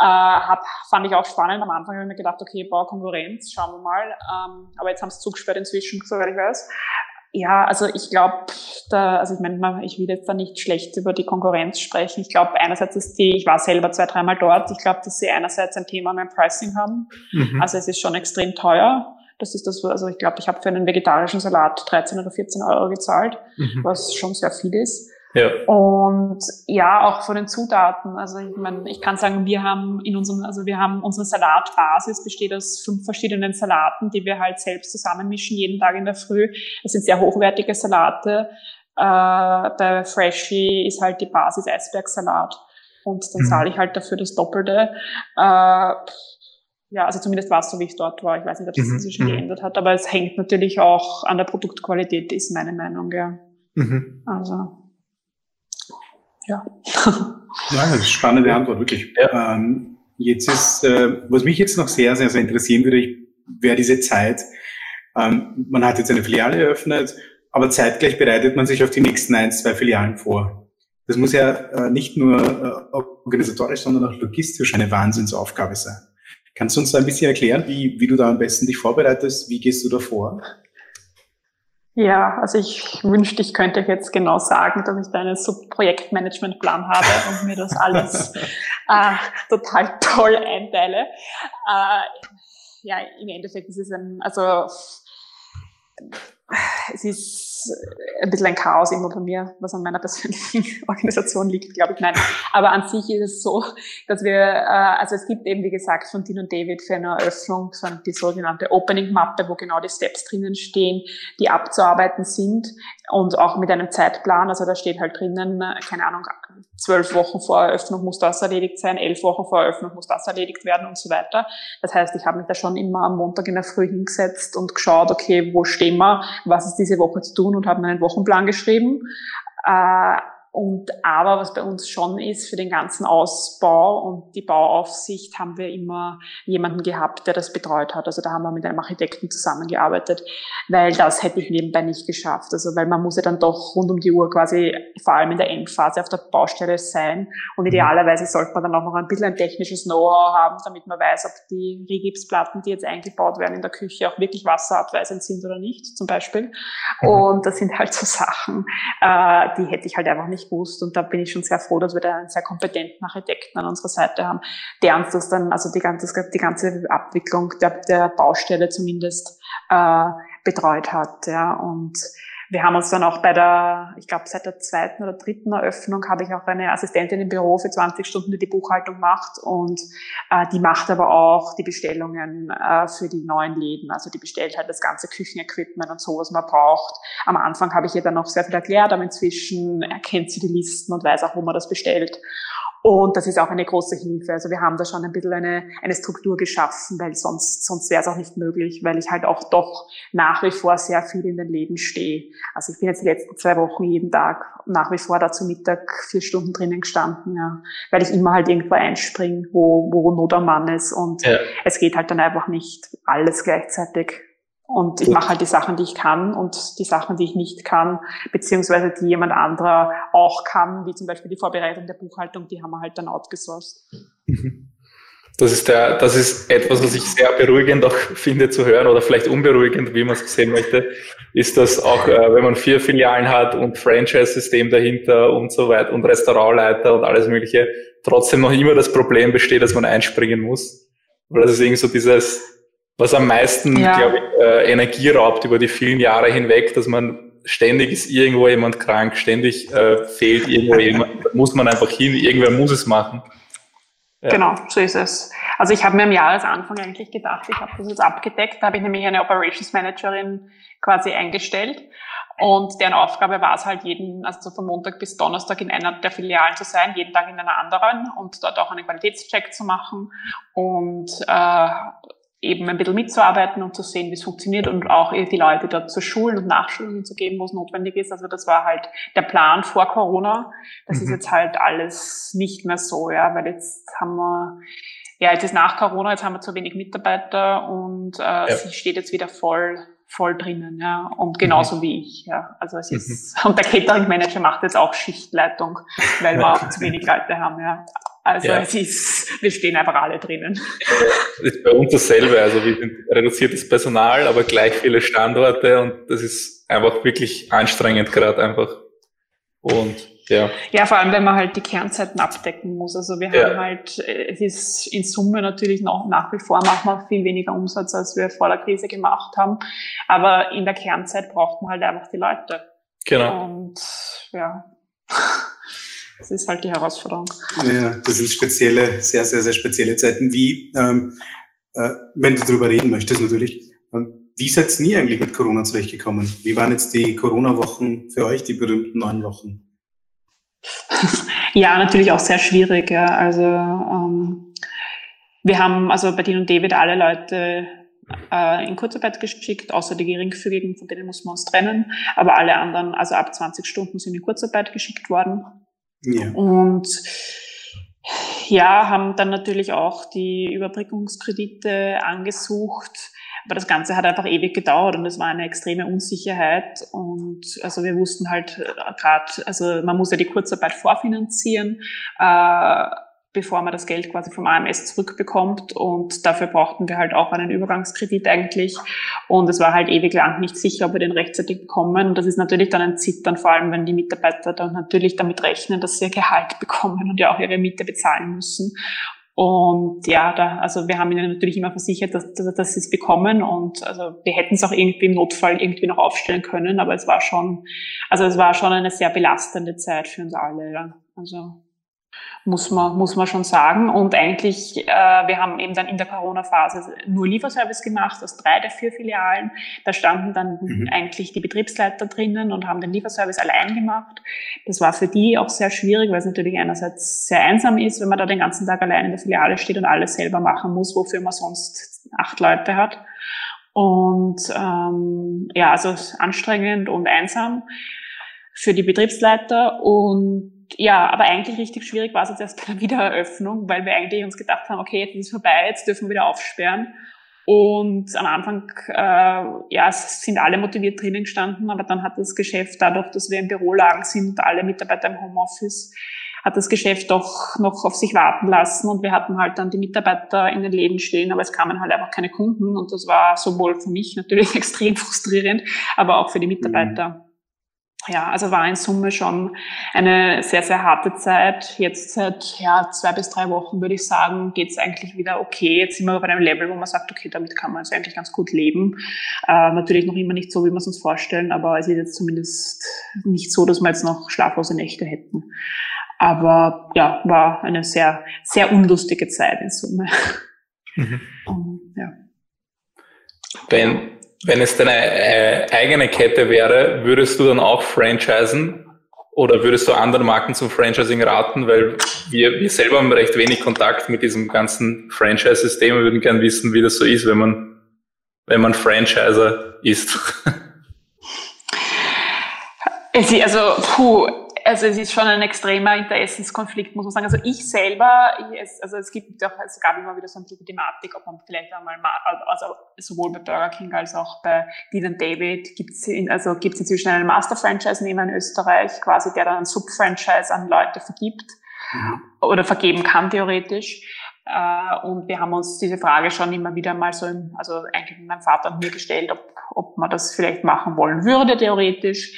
Äh, hat, fand ich auch spannend. Am Anfang habe ich mir gedacht, okay, bau Konkurrenz, schauen wir mal. Ähm, aber jetzt haben sie zugesperrt inzwischen, soweit ich weiß. Ja, also ich glaube, da, also ich meine, ich will jetzt da nicht schlecht über die Konkurrenz sprechen. Ich glaube, einerseits ist die, ich war selber zwei, dreimal dort. Ich glaube, dass sie einerseits ein Thema beim Pricing haben. Mhm. Also es ist schon extrem teuer. Das ist das, also ich glaube, ich habe für einen vegetarischen Salat 13 oder 14 Euro gezahlt, mhm. was schon sehr viel ist. Ja. Und ja, auch von den Zutaten. Also ich meine, ich kann sagen, wir haben in unserem, also wir haben unsere Salatbasis besteht aus fünf verschiedenen Salaten, die wir halt selbst zusammenmischen jeden Tag in der Früh. Das sind sehr hochwertige Salate. Äh, bei Freshie ist halt die Basis Eisbergsalat. Und dann mhm. zahle ich halt dafür das Doppelte. Äh, ja, also zumindest war es so, wie ich dort war. Ich weiß nicht, ob sich mhm. das schon mhm. geändert hat, aber es hängt natürlich auch an der Produktqualität, ist meine Meinung, ja. Mhm. Also, ja. Ja, das ist eine spannende Antwort, wirklich. Ja. Ähm, jetzt ist, äh, was mich jetzt noch sehr, sehr, sehr interessieren würde, wäre diese Zeit. Ähm, man hat jetzt eine Filiale eröffnet, aber zeitgleich bereitet man sich auf die nächsten ein, zwei Filialen vor. Das muss ja äh, nicht nur äh, organisatorisch, sondern auch logistisch eine Wahnsinnsaufgabe sein. Kannst du uns da ein bisschen erklären, wie, wie du da am besten dich vorbereitest? Wie gehst du da vor? Ja, also ich wünschte, ich könnte jetzt genau sagen, dass ich da einen Projektmanagementplan habe und mir das alles äh, total toll einteile. Äh, ja, im Endeffekt ist es ein, also es ist ein bisschen ein Chaos immer bei mir, was an meiner persönlichen Organisation liegt, glaube ich, nein. Aber an sich ist es so, dass wir, äh, also es gibt eben, wie gesagt, von Dean und David für eine Eröffnung so die sogenannte Opening-Mappe, wo genau die Steps drinnen stehen, die abzuarbeiten sind und auch mit einem Zeitplan, also da steht halt drinnen, keine Ahnung, zwölf Wochen vor Eröffnung muss das erledigt sein, elf Wochen vor Eröffnung muss das erledigt werden und so weiter. Das heißt, ich habe mich da schon immer am Montag in der Früh hingesetzt und geschaut, okay, wo stehen wir, was ist diese Woche zu tun und habe meinen Wochenplan geschrieben. Äh, und aber was bei uns schon ist für den ganzen Ausbau und die Bauaufsicht haben wir immer jemanden gehabt, der das betreut hat. Also da haben wir mit einem Architekten zusammengearbeitet, weil das hätte ich nebenbei nicht geschafft. Also weil man muss ja dann doch rund um die Uhr quasi vor allem in der Endphase auf der Baustelle sein und mhm. idealerweise sollte man dann auch noch ein bisschen ein technisches Know-how haben, damit man weiß, ob die Rigipsplatten, die jetzt eingebaut werden in der Küche, auch wirklich wasserabweisend sind oder nicht, zum Beispiel. Mhm. Und das sind halt so Sachen, äh, die hätte ich halt einfach nicht nicht gewusst. Und da bin ich schon sehr froh, dass wir da einen sehr kompetenten Architekten an unserer Seite haben, der uns das dann, also die ganze, die ganze Abwicklung der, der Baustelle zumindest äh, betreut hat. Ja. Und wir haben uns dann auch bei der, ich glaube seit der zweiten oder dritten Eröffnung habe ich auch eine Assistentin im Büro für 20 Stunden, die die Buchhaltung macht und äh, die macht aber auch die Bestellungen äh, für die neuen Läden. Also die bestellt halt das ganze Küchenequipment und so, was man braucht. Am Anfang habe ich ihr dann noch sehr viel erklärt, aber inzwischen erkennt sie die Listen und weiß auch, wo man das bestellt. Und das ist auch eine große Hilfe. Also wir haben da schon ein bisschen eine, eine Struktur geschaffen, weil sonst, sonst wäre es auch nicht möglich, weil ich halt auch doch nach wie vor sehr viel in den Läden stehe. Also ich bin jetzt die letzten zwei Wochen jeden Tag nach wie vor da zu Mittag vier Stunden drinnen gestanden, ja, weil ich immer halt irgendwo einspringe, wo, wo Not am Mann ist und ja. es geht halt dann einfach nicht alles gleichzeitig. Und ich mache halt die Sachen, die ich kann und die Sachen, die ich nicht kann, beziehungsweise die jemand anderer auch kann, wie zum Beispiel die Vorbereitung der Buchhaltung, die haben wir halt dann outgesourced. Mhm. Das ist der, das ist etwas, was ich sehr beruhigend auch finde zu hören oder vielleicht unberuhigend, wie man es sehen möchte, ist, dass auch, äh, wenn man vier Filialen hat und Franchise-System dahinter und so weiter und Restaurantleiter und alles mögliche, trotzdem noch immer das Problem besteht, dass man einspringen muss. Weil das ist irgendwie so dieses, was am meisten, ja. glaube ich, äh, Energie raubt über die vielen Jahre hinweg, dass man ständig ist irgendwo jemand krank, ständig äh, fehlt irgendwo jemand, muss man einfach hin, irgendwer muss es machen. Ja. Genau, so ist es. Also ich habe mir am Jahresanfang eigentlich gedacht, ich habe das jetzt abgedeckt, da habe ich nämlich eine Operations Managerin quasi eingestellt und deren Aufgabe war es halt jeden, also von Montag bis Donnerstag in einer der Filialen zu sein, jeden Tag in einer anderen und dort auch einen Qualitätscheck zu machen und äh, eben ein bisschen mitzuarbeiten und zu sehen, wie es funktioniert und auch die Leute dort zu schulen und Nachschulungen zu geben, wo es notwendig ist. Also das war halt der Plan vor Corona. Das mhm. ist jetzt halt alles nicht mehr so, ja, weil jetzt haben wir, ja, jetzt ist nach Corona, jetzt haben wir zu wenig Mitarbeiter und äh, ja. sie steht jetzt wieder voll voll drinnen, ja, und genauso mhm. wie ich, ja. Also es ist, mhm. und der Catering Manager macht jetzt auch Schichtleitung, weil wir auch zu wenig Leute haben, ja. Also ja. es ist, wir stehen einfach alle drinnen. Das ist bei uns dasselbe. Also wir sind reduziertes Personal, aber gleich viele Standorte und das ist einfach wirklich anstrengend gerade einfach. Und ja. Ja, vor allem, wenn man halt die Kernzeiten abdecken muss. Also wir ja. haben halt, es ist in Summe natürlich noch nach wie vor machen wir viel weniger Umsatz, als wir vor der Krise gemacht haben. Aber in der Kernzeit braucht man halt einfach die Leute. Genau. Und ja, Das ist halt die Herausforderung. Ja, das sind spezielle, sehr, sehr, sehr spezielle Zeiten. Wie, ähm, äh, wenn du darüber reden möchtest natürlich, ähm, wie seid ihr nie eigentlich mit Corona zurechtgekommen? Wie waren jetzt die Corona-Wochen für euch, die berühmten neun Wochen? Ja, natürlich auch sehr schwierig. Ja. Also ähm, wir haben also bei Dean und David alle Leute äh, in Kurzarbeit geschickt, außer die geringfügigen, von denen muss man uns trennen. Aber alle anderen, also ab 20 Stunden, sind in Kurzarbeit geschickt worden. Ja. Und ja, haben dann natürlich auch die Überbrückungskredite angesucht. Aber das Ganze hat einfach ewig gedauert und es war eine extreme Unsicherheit. Und also wir wussten halt äh, gerade, also man muss ja die Kurzarbeit vorfinanzieren. Äh, bevor man das Geld quasi vom AMS zurückbekommt. Und dafür brauchten wir halt auch einen Übergangskredit eigentlich. Und es war halt ewig lang nicht sicher, ob wir den rechtzeitig bekommen. Und das ist natürlich dann ein Zittern, vor allem wenn die Mitarbeiter dann natürlich damit rechnen, dass sie ihr Gehalt bekommen und ja auch ihre Miete bezahlen müssen. Und ja, da, also wir haben ihnen natürlich immer versichert, dass, dass, dass sie es bekommen und also wir hätten es auch irgendwie im Notfall irgendwie noch aufstellen können, aber es war schon, also es war schon eine sehr belastende Zeit für uns alle. Ja. Also muss man, muss man schon sagen. Und eigentlich, äh, wir haben eben dann in der Corona-Phase nur Lieferservice gemacht aus drei der vier Filialen. Da standen dann mhm. eigentlich die Betriebsleiter drinnen und haben den Lieferservice allein gemacht. Das war für die auch sehr schwierig, weil es natürlich einerseits sehr einsam ist, wenn man da den ganzen Tag allein in der Filiale steht und alles selber machen muss, wofür man sonst acht Leute hat. Und ähm, ja, also anstrengend und einsam für die Betriebsleiter und ja, aber eigentlich richtig schwierig war es jetzt erst bei der Wiedereröffnung, weil wir eigentlich uns gedacht haben, okay, jetzt ist es vorbei, jetzt dürfen wir wieder aufsperren. Und am Anfang, äh, ja, es sind alle motiviert drinnen gestanden, aber dann hat das Geschäft, dadurch, dass wir im Büro lagen sind, alle Mitarbeiter im Homeoffice, hat das Geschäft doch noch auf sich warten lassen und wir hatten halt dann die Mitarbeiter in den Läden stehen, aber es kamen halt einfach keine Kunden und das war sowohl für mich natürlich extrem frustrierend, aber auch für die Mitarbeiter. Mhm ja, also war in Summe schon eine sehr, sehr harte Zeit. Jetzt seit ja, zwei bis drei Wochen würde ich sagen, geht es eigentlich wieder okay. Jetzt sind wir auf einem Level, wo man sagt, okay, damit kann man jetzt eigentlich ganz gut leben. Äh, natürlich noch immer nicht so, wie wir es uns vorstellen, aber es ist jetzt zumindest nicht so, dass wir jetzt noch schlaflose Nächte hätten. Aber ja, war eine sehr, sehr unlustige Zeit in Summe. Mhm. Um, ja. Ben, wenn es deine äh, eigene Kette wäre, würdest du dann auch franchisen oder würdest du anderen Marken zum Franchising raten? Weil wir, wir selber haben recht wenig Kontakt mit diesem ganzen Franchise-System und würden gern wissen, wie das so ist, wenn man, wenn man Franchiser ist. Also, puh, also es ist schon ein extremer Interessenskonflikt, muss man sagen. Also ich selber, ich, also es gibt auch, es gab immer wieder so eine Thematik, ob man vielleicht einmal, also sowohl bei Burger King als auch bei Dean David gibt es also gibt's inzwischen einen Master-Franchise-Nehmer in Österreich, quasi, der dann ein Sub-Franchise an Leute vergibt mhm. oder vergeben kann theoretisch. Äh, und wir haben uns diese Frage schon immer wieder mal so, im, also eigentlich mit meinem Vater und mir gestellt, ob, ob man das vielleicht machen wollen würde, theoretisch.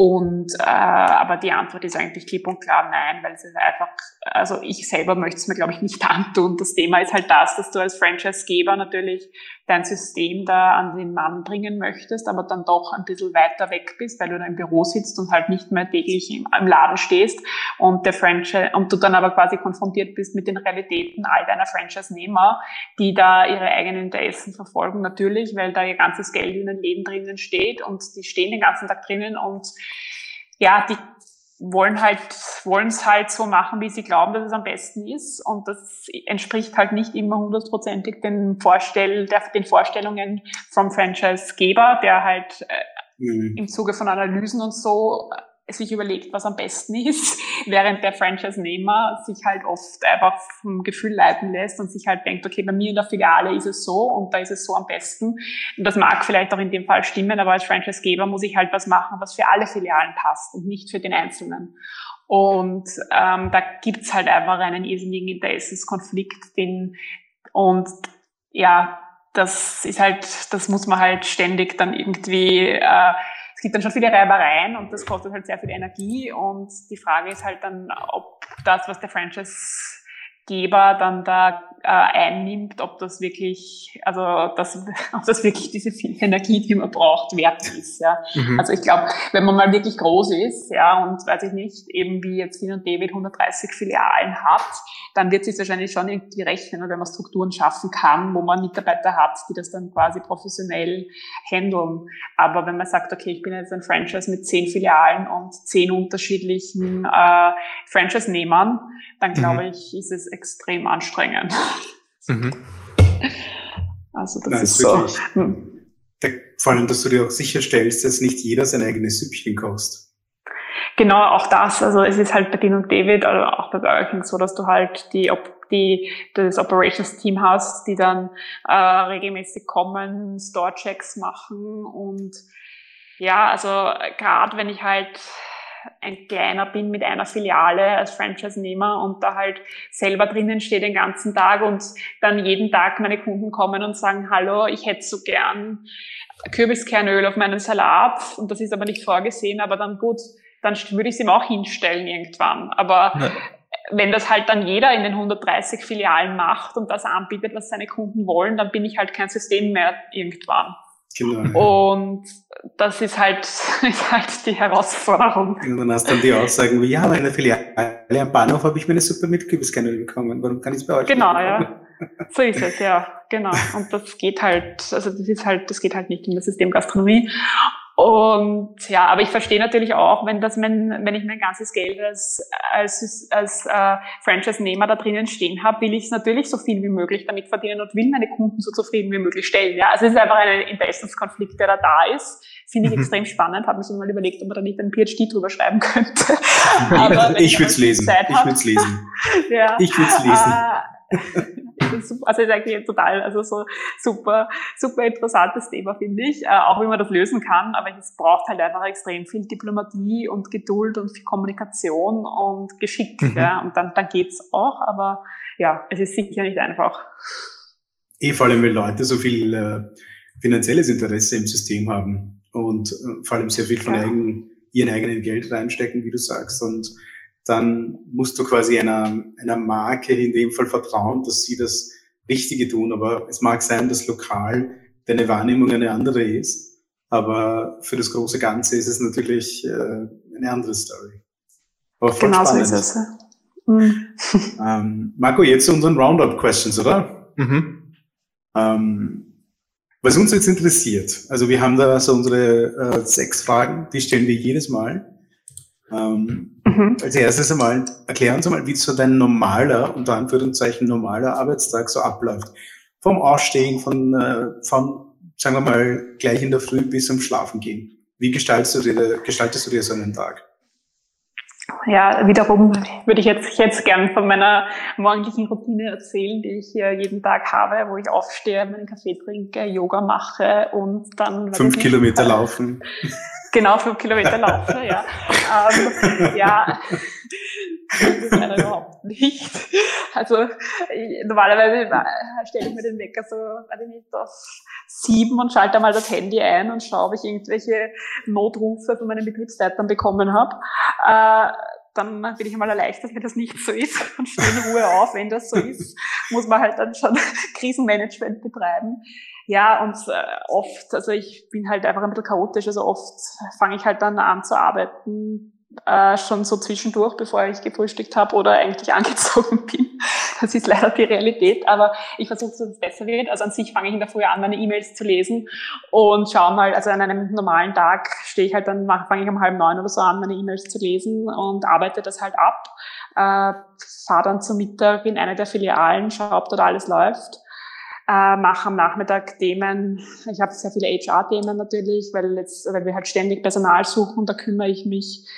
Und äh, aber die Antwort ist eigentlich klipp und klar nein, weil es ist einfach, also ich selber möchte es mir, glaube ich, nicht antun. Das Thema ist halt das, dass du als Franchisegeber natürlich dein System da an den Mann bringen möchtest, aber dann doch ein bisschen weiter weg bist, weil du da im Büro sitzt und halt nicht mehr täglich im, im Laden stehst und der Franchise und du dann aber quasi konfrontiert bist mit den Realitäten all deiner Franchise-Nehmer, die da ihre eigenen Interessen verfolgen, natürlich, weil da ihr ganzes Geld in den Läden drinnen steht und die stehen den ganzen Tag drinnen und ja, die wollen halt, wollen es halt so machen, wie sie glauben, dass es am besten ist. Und das entspricht halt nicht immer hundertprozentig den, Vorstell, der, den Vorstellungen vom Franchisegeber, der halt äh, mhm. im Zuge von Analysen und so sich überlegt, was am besten ist, während der Franchise-Nehmer sich halt oft einfach vom Gefühl leiten lässt und sich halt denkt, okay, bei mir in der Filiale ist es so und da ist es so am besten. Und das mag vielleicht auch in dem Fall stimmen, aber als Franchise-Geber muss ich halt was machen, was für alle Filialen passt und nicht für den Einzelnen. Und ähm, da gibt's halt einfach einen irrsinnigen Interessenskonflikt, den und ja, das ist halt, das muss man halt ständig dann irgendwie äh, es gibt dann schon viele Reibereien und das kostet halt sehr viel Energie und die Frage ist halt dann, ob das, was der Franchise Geber dann da äh, einnimmt, ob das wirklich, also das, ob das wirklich diese viel Energie, die man braucht, wert ist. Ja. Mhm. Also ich glaube, wenn man mal wirklich groß ist, ja, und weiß ich nicht, eben wie jetzt Wien und David 130 Filialen hat, dann wird sich wahrscheinlich schon irgendwie rechnen, wenn man Strukturen schaffen kann, wo man Mitarbeiter hat, die das dann quasi professionell handeln. Aber wenn man sagt, okay, ich bin jetzt ein Franchise mit zehn Filialen und zehn unterschiedlichen äh, Franchise-Nehmern, dann glaube mhm. ich, ist es extrem anstrengend. Mhm. Also das Nein, ist so. Hm. Vor allem, dass du dir auch sicherstellst, dass nicht jeder sein eigenes Süppchen kocht. Genau, auch das. Also es ist halt bei Dean und David oder auch bei Burger King so, dass du halt die, die das Operations Team hast, die dann äh, regelmäßig kommen, Store-Checks machen und ja, also gerade wenn ich halt ein kleiner bin mit einer Filiale als Franchise-Nehmer und da halt selber drinnen stehe den ganzen Tag und dann jeden Tag meine Kunden kommen und sagen, hallo, ich hätte so gern Kürbiskernöl auf meinen Salat und das ist aber nicht vorgesehen, aber dann gut, dann würde ich es ihm auch hinstellen irgendwann. Aber ja. wenn das halt dann jeder in den 130 Filialen macht und das anbietet, was seine Kunden wollen, dann bin ich halt kein System mehr irgendwann. Genau. Und das ist halt, ist halt die Herausforderung. Und dann hast du dann die Aussagen wie, ja, bei einer Filiale am Bahnhof habe ich mir eine Suppe mit Kürbiskernöl bekommen. Warum kann ich es bei euch Genau, ja. So ist es, ja, genau. Und das geht halt, also das ist halt, das geht halt nicht in das System Gastronomie. Und ja, aber ich verstehe natürlich auch, wenn das mein, wenn ich mein ganzes Geld als, als, als äh, Franchise-Nehmer da drinnen stehen habe, will ich es natürlich so viel wie möglich damit verdienen und will meine Kunden so zufrieden wie möglich stellen. Ja, also es ist einfach ein Interessenskonflikt, der da da ist. Finde ich mhm. extrem spannend. Habe mir so mal überlegt, ob man da nicht ein PhD drüber schreiben könnte. aber ich würde es lesen. ich würde es lesen. ja, ich würde es lesen. Äh, also ist eigentlich total, also so super, super interessantes Thema, finde ich, äh, auch wie man das lösen kann, aber es braucht halt einfach extrem viel Diplomatie und Geduld und viel Kommunikation und Geschick, mhm. ja, und dann, dann geht's auch, aber ja, es ist sicher nicht einfach. Eh, vor allem, weil Leute so viel äh, finanzielles Interesse im System haben und äh, vor allem sehr viel von ja. eigen, ihren eigenen Geld reinstecken, wie du sagst, und dann musst du quasi einer, einer Marke in dem Fall vertrauen, dass sie das Richtige tun. Aber es mag sein, dass lokal deine Wahrnehmung eine andere ist. Aber für das große Ganze ist es natürlich äh, eine andere Story. Aber voll genau spannend. so ist es. Mhm. Ähm, Marco, jetzt zu unseren Roundup-Questions, oder? Mhm. Ähm, was uns jetzt interessiert, also wir haben da so unsere äh, sechs Fragen, die stellen wir jedes Mal. Ähm, mhm. Als erstes einmal, erklär uns einmal, wie so dein normaler, unter Anführungszeichen normaler Arbeitstag so abläuft. Vom Ausstehen, von, äh, von, sagen wir mal, gleich in der Früh bis zum Schlafen gehen. Wie gestaltest du dir, gestaltest du dir so einen Tag? Ja, wiederum würde ich jetzt, jetzt gern von meiner morgendlichen Routine erzählen, die ich hier jeden Tag habe, wo ich aufstehe, meinen Kaffee trinke, Yoga mache und dann... Fünf Kilometer nicht, laufen. Genau, fünf Kilometer laufe, ja. ähm, ja, das leider überhaupt nicht. Also normalerweise stelle ich mir den Wecker so, weiß ich nicht, auf sieben und schalte mal das Handy ein und schaue, ob ich irgendwelche Notrufe von meinen Betriebsleitern bekommen habe. Äh, dann bin ich einmal erleichtert, wenn das nicht so ist und stehe in Ruhe auf. Wenn das so ist, muss man halt dann schon Krisenmanagement betreiben. Ja, und äh, oft, also ich bin halt einfach ein bisschen chaotisch, also oft fange ich halt dann an zu arbeiten, äh, schon so zwischendurch, bevor ich gefrühstückt habe oder eigentlich angezogen bin. Das ist leider die Realität, aber ich versuche, dass es besser wird. Also an sich fange ich in der Früh an, meine E-Mails zu lesen und schaue mal, also an einem normalen Tag stehe ich halt dann, fange ich um halb neun oder so an, meine E-Mails zu lesen und arbeite das halt ab. Äh, fahre dann zum Mittag in eine der Filialen, schaue, ob dort alles läuft äh, mache am Nachmittag Themen, ich habe sehr viele HR-Themen natürlich, weil, jetzt, weil wir halt ständig Personal suchen, da kümmere ich mich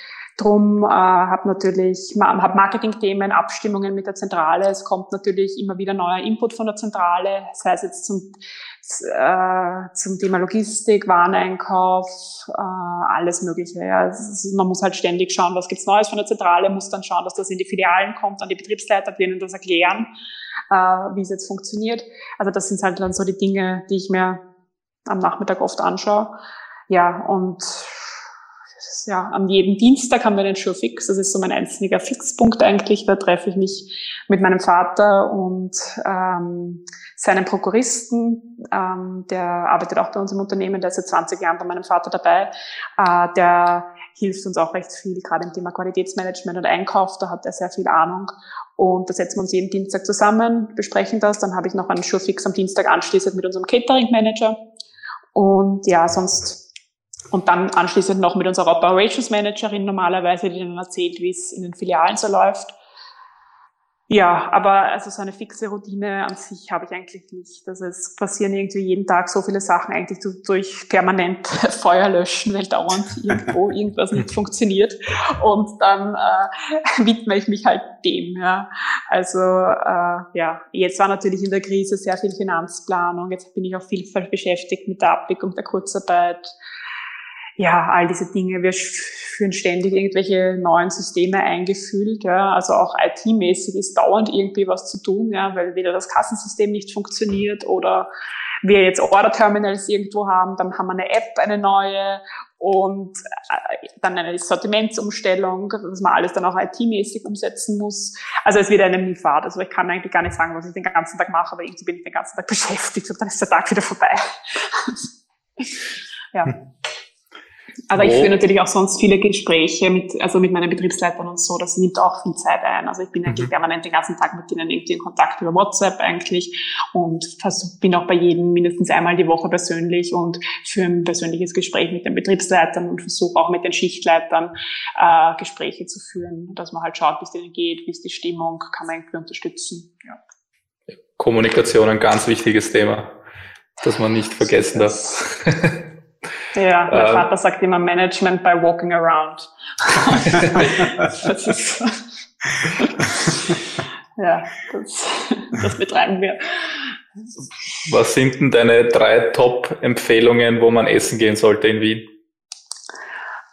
drum, äh, habe natürlich hab Marketing-Themen, Abstimmungen mit der Zentrale, es kommt natürlich immer wieder neuer Input von der Zentrale, sei es jetzt zum, äh, zum Thema Logistik, Wareneinkauf, äh, alles Mögliche. Ja. Ist, man muss halt ständig schauen, was gibt's Neues von der Zentrale, muss dann schauen, dass das in die Filialen kommt, an die Betriebsleiter, denen das erklären äh, wie es jetzt funktioniert. Also das sind halt dann so die Dinge, die ich mir am Nachmittag oft anschaue. Ja, und ja, an jedem Dienstag haben wir den Show Fix. Das ist so mein einziger Fixpunkt eigentlich. Da treffe ich mich mit meinem Vater und ähm, seinem Prokuristen. Ähm, der arbeitet auch bei uns im Unternehmen. Der ist seit 20 Jahren bei meinem Vater dabei. Äh, der hilft uns auch recht viel, gerade im Thema Qualitätsmanagement und Einkauf. Da hat er sehr viel Ahnung. Und da setzen wir uns jeden Dienstag zusammen, besprechen das. Dann habe ich noch einen Showfix am Dienstag anschließend mit unserem Catering-Manager. Und ja, sonst und dann anschließend noch mit unserer Operations Managerin normalerweise, die dann erzählt, wie es in den Filialen so läuft. Ja, aber also so eine fixe Routine an sich habe ich eigentlich nicht. Also es passieren irgendwie jeden Tag so viele Sachen eigentlich durch permanent Feuer löschen, weil dauernd irgendwo irgendwas nicht funktioniert. Und dann äh, widme ich mich halt dem. Ja. Also äh, ja, jetzt war natürlich in der Krise sehr viel Finanzplanung. Jetzt bin ich auch viel beschäftigt mit der Abwicklung der Kurzarbeit ja, all diese Dinge. Wir führen ständig irgendwelche neuen Systeme eingefühlt. Ja. Also auch IT-mäßig ist dauernd irgendwie was zu tun, ja, weil wieder das Kassensystem nicht funktioniert oder wir jetzt Order-Terminals irgendwo haben, dann haben wir eine App, eine neue und äh, dann eine Sortimentsumstellung, dass man alles dann auch IT-mäßig umsetzen muss. Also es wird eine Fahrt. Also ich kann eigentlich gar nicht sagen, was ich den ganzen Tag mache, aber irgendwie bin ich den ganzen Tag beschäftigt und dann ist der Tag wieder vorbei. ja. Aber ich führe natürlich auch sonst viele Gespräche mit, also mit meinen Betriebsleitern und so. Das nimmt auch viel Zeit ein. Also ich bin eigentlich mhm. permanent den ganzen Tag mit denen irgendwie in Kontakt über WhatsApp eigentlich und bin auch bei jedem mindestens einmal die Woche persönlich und führe ein persönliches Gespräch mit den Betriebsleitern und versuche auch mit den Schichtleitern äh, Gespräche zu führen, dass man halt schaut, wie es denen geht, wie ist die Stimmung, kann man irgendwie unterstützen. Ja. Kommunikation ein ganz wichtiges Thema, das man nicht vergessen darf. Ja, mein ähm, Vater sagt immer Management by walking around. das ist, ja, das, das betreiben wir. Was sind denn deine drei Top-Empfehlungen, wo man essen gehen sollte in Wien?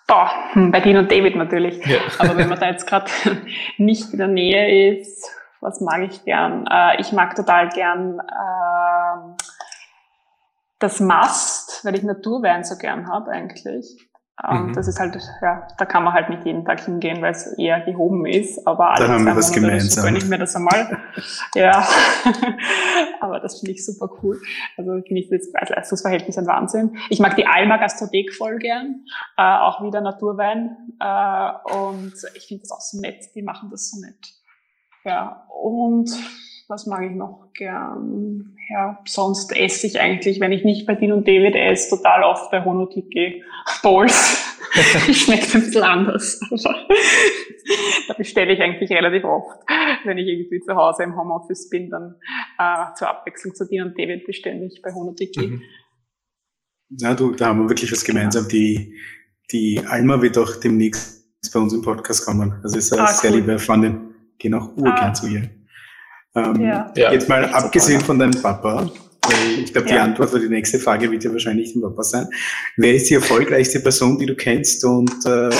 Boah, hm, bei Dean und David natürlich. Ja. Aber wenn man da jetzt gerade nicht in der Nähe ist, was mag ich gern? Äh, ich mag total gern äh, das Must, weil ich Naturwein so gern habe eigentlich. Ähm, mhm. Das ist halt, ja, da kann man halt nicht jeden Tag hingehen, weil es eher gehoben ist. Aber alle da haben wir was gemeinsam. gönne ich mir das einmal. ja, aber das finde ich super cool. Also finde ich das als Leistungsverhältnis ein Wahnsinn. Ich mag die Alma Gastrothek voll gern, äh, auch wieder Naturwein. Äh, und ich finde das auch so nett. Die machen das so nett. Ja, und was mag ich noch gern? Ja, sonst esse ich eigentlich, wenn ich nicht bei Dean und David esse, total oft bei Honotiki Bowls. Schmeckt ein bisschen anders. Aber da bestelle ich eigentlich relativ oft. Wenn ich irgendwie zu Hause im Homeoffice bin, dann äh, zur Abwechslung zu Dean und David bestelle ich bei Honotiki. Mhm. Ja, du, da haben wir wirklich was gemeinsam. Ja. Die, die Alma wird auch demnächst bei uns im Podcast kommen. Also ist eine ah, sehr cool. liebe Freundin. Gehen auch urgern ah. zu ihr. Ähm, ja. Jetzt mal abgesehen von deinem Papa, ich glaube, die ja. Antwort für die nächste Frage wird ja wahrscheinlich dein Papa sein. Wer ist die erfolgreichste Person, die du kennst und äh,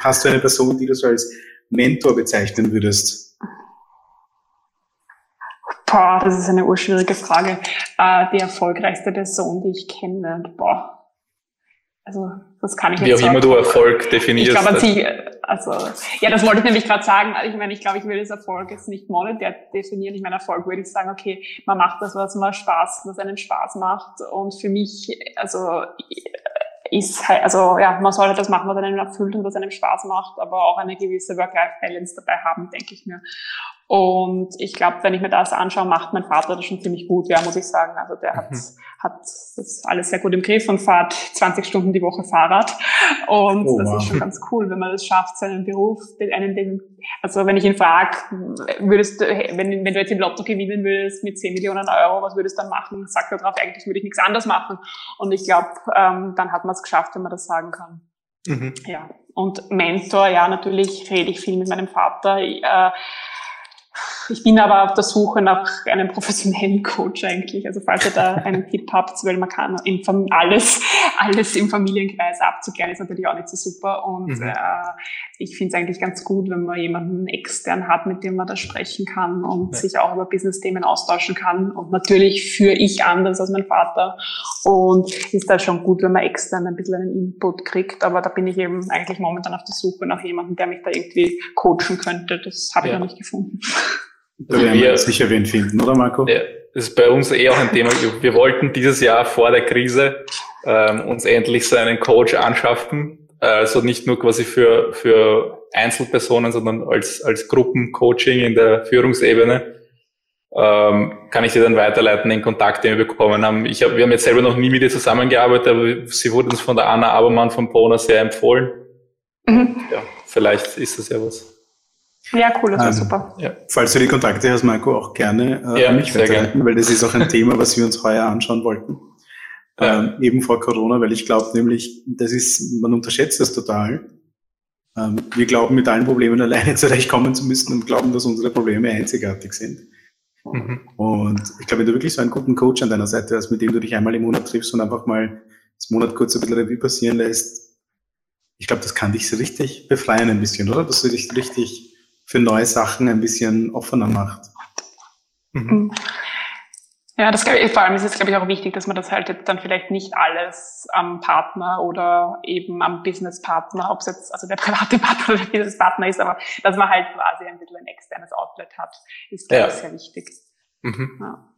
hast du eine Person, die du so als Mentor bezeichnen würdest? Boah, das ist eine urschwierige Frage. Äh, die erfolgreichste Person, die ich kenne, boah. Also, das kann ich Wie auch immer du Erfolg definierst. Ich glaube, an sich, also, ja, das wollte ich nämlich gerade sagen. Ich meine, ich glaube, ich will das Erfolg jetzt nicht monetär definieren. Ich meine, Erfolg würde ich sagen, okay, man macht das, was man Spaß, was einen Spaß macht. Und für mich, also, ist halt, also, ja, man sollte das machen, was einen erfüllt und was einem Spaß macht, aber auch eine gewisse Work-Life-Balance dabei haben, denke ich mir. Und ich glaube, wenn ich mir das anschaue, macht mein Vater das schon ziemlich gut, ja, muss ich sagen. Also der hat, mhm. hat das alles sehr gut im Griff und fährt 20 Stunden die Woche Fahrrad. Und oh, das wow. ist schon ganz cool, wenn man das schafft, seinen Beruf, einen, den, also wenn ich ihn frage, würdest du, wenn, wenn du jetzt im Lotto gewinnen würdest mit 10 Millionen Euro, was würdest du dann machen? Sagt er drauf, eigentlich würde ich nichts anderes machen. Und ich glaube, ähm, dann hat man es geschafft, wenn man das sagen kann. Mhm. Ja. Und Mentor, ja, natürlich rede ich viel mit meinem Vater. Äh, ich bin aber auf der Suche nach einem professionellen Coach eigentlich. Also falls ihr da einen Tipp habt, weil man kann alles, alles im Familienkreis abzuklären, ist natürlich auch nicht so super. Und mhm. äh, ich finde es eigentlich ganz gut, wenn man jemanden extern hat, mit dem man da sprechen kann und ja. sich auch über Business-Themen austauschen kann. Und natürlich führe ich anders als mein Vater. Und ist da schon gut, wenn man extern ein bisschen einen Input kriegt. Aber da bin ich eben eigentlich momentan auf der Suche nach jemandem, der mich da irgendwie coachen könnte. Das habe ich ja. noch nicht gefunden. Da werden wir sicher wen finden, oder Marco? Ja, das ist bei uns eh auch ein Thema. Wir wollten dieses Jahr vor der Krise ähm, uns endlich so einen Coach anschaffen. Also nicht nur quasi für, für Einzelpersonen, sondern als, als Gruppencoaching in der Führungsebene. Ähm, kann ich dir dann weiterleiten, den Kontakt, den wir bekommen haben. Ich hab, wir haben jetzt selber noch nie mit ihr zusammengearbeitet, aber sie wurde uns von der Anna Abermann von Bona sehr empfohlen. Mhm. Ja, vielleicht ist das ja was. Ja, cool, das war ähm, super. Ja. Falls du die Kontakte hast, Marco, auch gerne äh, ja, mich weiterleiten, weil das ist auch ein Thema, was wir uns heuer anschauen wollten. Ja. Ähm, eben vor Corona, weil ich glaube nämlich, das ist, man unterschätzt das total. Ähm, wir glauben, mit allen Problemen alleine zurechtkommen zu müssen und glauben, dass unsere Probleme einzigartig sind. Mhm. Und ich glaube, wenn du wirklich so einen guten Coach an deiner Seite hast, mit dem du dich einmal im Monat triffst und einfach mal das Monat kurz ein bisschen Revue passieren lässt, ich glaube, das kann dich so richtig befreien ein bisschen, oder? Dass du dich richtig für neue Sachen ein bisschen offener macht. Mhm. mhm. Ja, das glaube ich, vor allem ist es, glaube ich, auch wichtig, dass man das halt jetzt dann vielleicht nicht alles am Partner oder eben am Businesspartner, ob es jetzt also der private Partner oder der Businesspartner ist, aber dass man halt quasi ein bisschen ein externes Outlet hat, ist, glaube ja. ich, sehr wichtig. Mhm. Ja.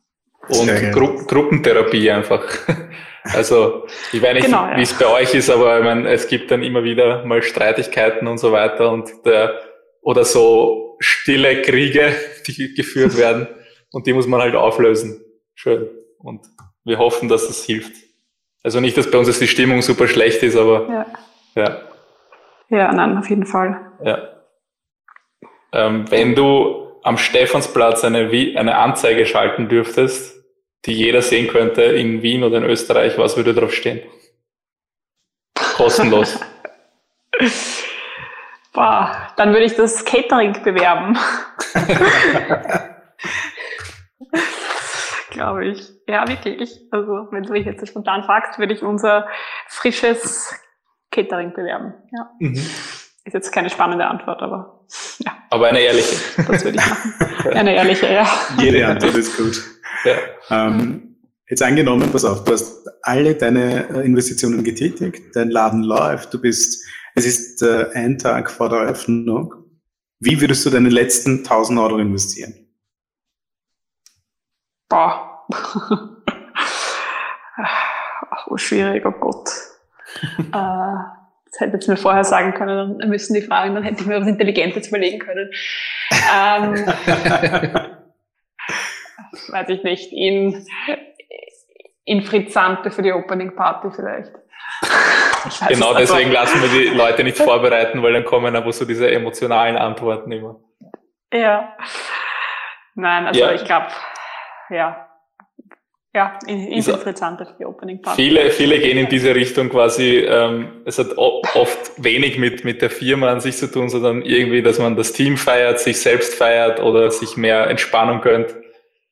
Und Gru Gruppentherapie einfach. Also ich weiß nicht, genau, ja. wie es bei euch ist, aber ich meine, es gibt dann immer wieder mal Streitigkeiten und so weiter und der oder so stille Kriege, die geführt werden. Und die muss man halt auflösen. Schön. Und wir hoffen, dass das hilft. Also nicht, dass bei uns jetzt die Stimmung super schlecht ist, aber ja. Ja, ja nein, auf jeden Fall. Ja. Ähm, wenn du am Stephansplatz eine, eine Anzeige schalten dürftest, die jeder sehen könnte in Wien oder in Österreich, was würde drauf stehen? Kostenlos. Boah, dann würde ich das Catering bewerben. Glaube ich. Ja, wirklich. Also, wenn du mich jetzt spontan fragst, würde ich unser frisches Catering bewerben. Ja. Mhm. Ist jetzt keine spannende Antwort, aber ja. Aber eine ehrliche. Das würde ich machen. Eine ehrliche, ja. Jede Antwort ist gut. Ja. Ähm, jetzt angenommen, pass auf, du hast alle deine äh, Investitionen getätigt, dein Laden läuft, du bist es ist äh, ein Tag vor der Eröffnung. Wie würdest du deine letzten 1000 Euro investieren? Boah. oh, schwierig, oh Gott. äh, das hätte ich mir vorher sagen können, dann müssen die Fragen, dann hätte ich mir was Intelligentes überlegen können. Ähm, weiß ich nicht, in, in Fritzante für die Opening Party vielleicht genau deswegen lassen wir die Leute nicht vorbereiten, weil dann kommen aber so diese emotionalen Antworten immer. Ja. Nein, also ja. ich glaube, ja. Ja, ist interessant für die Opening Party. Viele, viele gehen in diese Richtung quasi, ähm, es hat oft wenig mit, mit der Firma an sich zu tun, sondern irgendwie, dass man das Team feiert, sich selbst feiert oder sich mehr Entspannung gönnt.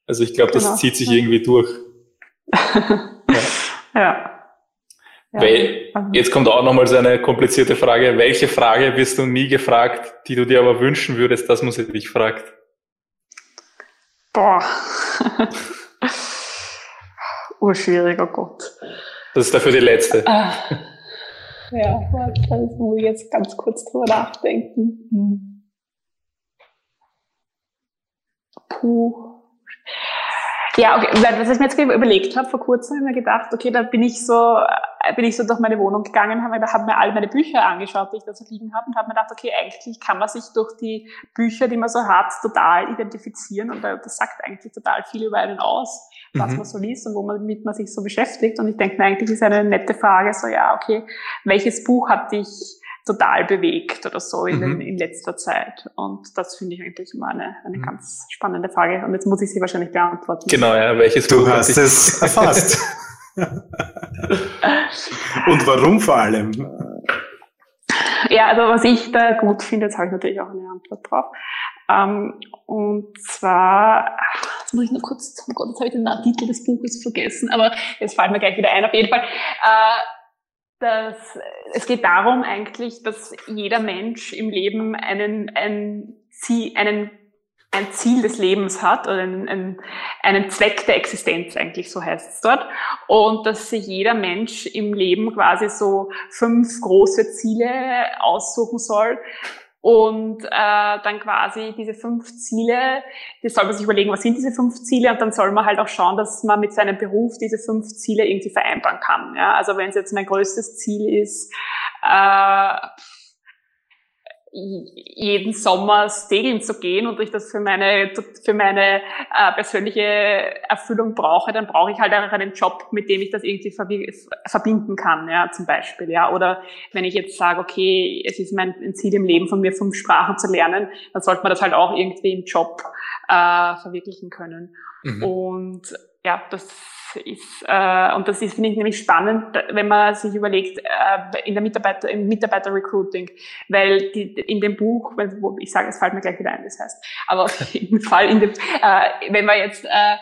Also ich glaube, das genau. zieht sich irgendwie durch. ja. ja. Weil, jetzt kommt auch nochmal so eine komplizierte Frage. Welche Frage wirst du nie gefragt, die du dir aber wünschen würdest, dass man sie dich fragt? Boah. Urschwierig, oh Gott. Das ist dafür die letzte. Ah. Ja, da muss ich jetzt ganz kurz drüber nachdenken. Hm. Puh. Ja, okay. Was ich mir jetzt überlegt habe vor kurzem, habe ich mir gedacht, okay, da bin ich so bin ich so durch meine Wohnung gegangen, habe mir, hab mir all meine Bücher angeschaut, die ich da so liegen habe und habe mir gedacht, okay, eigentlich kann man sich durch die Bücher, die man so hat, total identifizieren und das sagt eigentlich total viel über einen aus, was mhm. man so liest und womit man sich so beschäftigt. Und ich denke mir, eigentlich ist eine nette Frage so, ja, okay, welches Buch hat dich total bewegt oder so in, mhm. in letzter Zeit. Und das finde ich eigentlich immer eine, eine mhm. ganz spannende Frage. Und jetzt muss ich sie wahrscheinlich beantworten. Genau, ja, welches du Buch hast es erfasst. Und warum vor allem? Ja, also was ich da gut finde, jetzt habe ich natürlich auch eine Antwort drauf. Ähm, und zwar, jetzt muss ich nur kurz, oh Gott, jetzt habe ich den Titel des Buches vergessen, aber jetzt fällt mir gleich wieder ein, auf jeden Fall. Äh, das, es geht darum eigentlich, dass jeder Mensch im Leben einen, einen, einen ein Ziel des Lebens hat oder einen, einen, einen Zweck der Existenz eigentlich, so heißt es dort. Und dass sich jeder Mensch im Leben quasi so fünf große Ziele aussuchen soll, und äh, dann quasi diese fünf Ziele, die soll man sich überlegen, was sind diese fünf Ziele und dann soll man halt auch schauen, dass man mit seinem Beruf diese fünf Ziele irgendwie vereinbaren kann. Ja? Also wenn es jetzt mein größtes Ziel ist, äh, jeden Sommer segeln zu gehen und ich das für meine, für meine äh, persönliche Erfüllung brauche, dann brauche ich halt auch einen Job, mit dem ich das irgendwie verbinden kann, ja, zum Beispiel, ja. Oder wenn ich jetzt sage, okay, es ist mein Ziel im Leben von mir, fünf Sprachen zu lernen, dann sollte man das halt auch irgendwie im Job äh, verwirklichen können. Mhm. Und ja, das ist, äh, und das ist, finde ich, nämlich spannend, wenn man sich überlegt, äh, in der Mitarbeiter, im Mitarbeiter-Recruiting, weil die, in dem Buch, wo, ich sage, es fällt mir gleich wieder ein, das heißt, aber auf jeden Fall, in dem, äh, wenn man jetzt äh,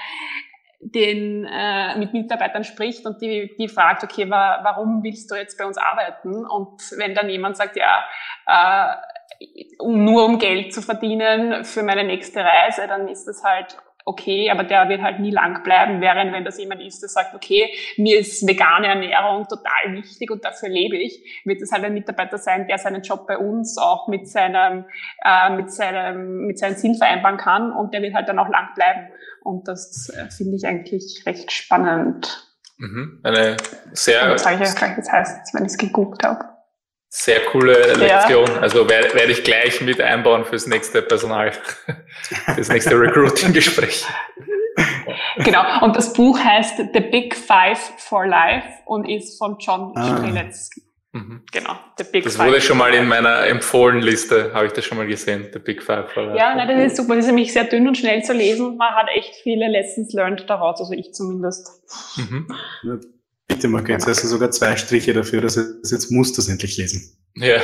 den äh, mit Mitarbeitern spricht und die, die fragt, okay, wa warum willst du jetzt bei uns arbeiten? Und wenn dann jemand sagt, ja, äh, um, nur um Geld zu verdienen für meine nächste Reise, dann ist das halt okay, aber der wird halt nie lang bleiben, während wenn das jemand ist, der sagt, okay, mir ist vegane Ernährung total wichtig und dafür lebe ich, wird es halt ein Mitarbeiter sein, der seinen Job bei uns auch mit seinem, äh, mit seinem, mit seinen Zielen vereinbaren kann und der wird halt dann auch lang bleiben. Und das äh, finde ich eigentlich recht spannend. Mhm. Eine sehr. Das sage ich euch gleich, das heißt, wenn ich es geguckt habe. Sehr coole Lektion. Ja. Also werde, werde ich gleich mit einbauen fürs nächste Personal, fürs nächste Recruiting-Gespräch. Genau. Und das Buch heißt The Big Five for Life und ist von John ah. Strelitz. Mhm. Genau. The Big das Five wurde schon mal in meiner empfohlen Liste, habe ich das schon mal gesehen, The Big Five for Life. Ja, nein, das ist super. Das ist nämlich sehr dünn und schnell zu lesen. Man hat echt viele Lessons learned daraus, also ich zumindest. Mhm. Bitte, Marco, jetzt hast du sogar zwei Striche dafür, dass es jetzt musst du es endlich lesen. Ja.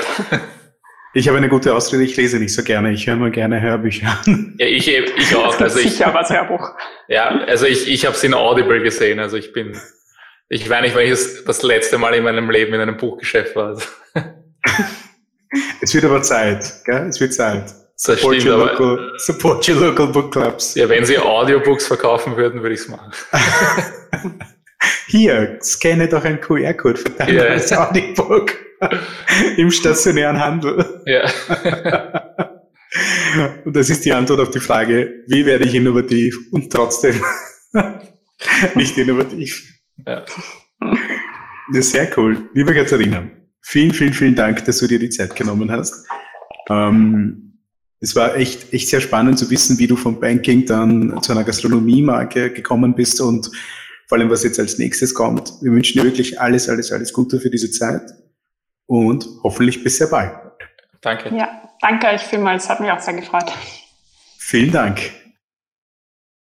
Ich habe eine gute Ausrede, ich lese nicht so gerne. Ich höre nur gerne Hörbücher an. Ja, ich, ich auch. Also ich, sicher was Hörbuch. Ja, also ich, ich habe es in Audible gesehen. Also ich bin, ich weiß nicht, wann ich das, das letzte Mal in meinem Leben in einem Buchgeschäft war. Also. es wird aber Zeit, gell? Es wird Zeit. Das support, stimmt, your local, support your local book clubs. Ja, wenn sie Audiobooks verkaufen würden, würde ich es machen. Hier, scanne doch ein QR-Code für dein yeah. neues Audiobook im stationären Handel. Ja. Und das ist die Antwort auf die Frage, wie werde ich innovativ und trotzdem nicht innovativ. Ja. Das ist sehr cool. Liebe Katharina, vielen, vielen, vielen Dank, dass du dir die Zeit genommen hast. Ähm, es war echt, echt sehr spannend zu wissen, wie du vom Banking dann zu einer Gastronomiemarke gekommen bist und vor allem was jetzt als nächstes kommt. Wir wünschen dir wirklich alles, alles, alles Gute für diese Zeit und hoffentlich bis sehr bald. Danke. Ja, danke euch vielmals, hat mich auch sehr gefreut. Vielen Dank.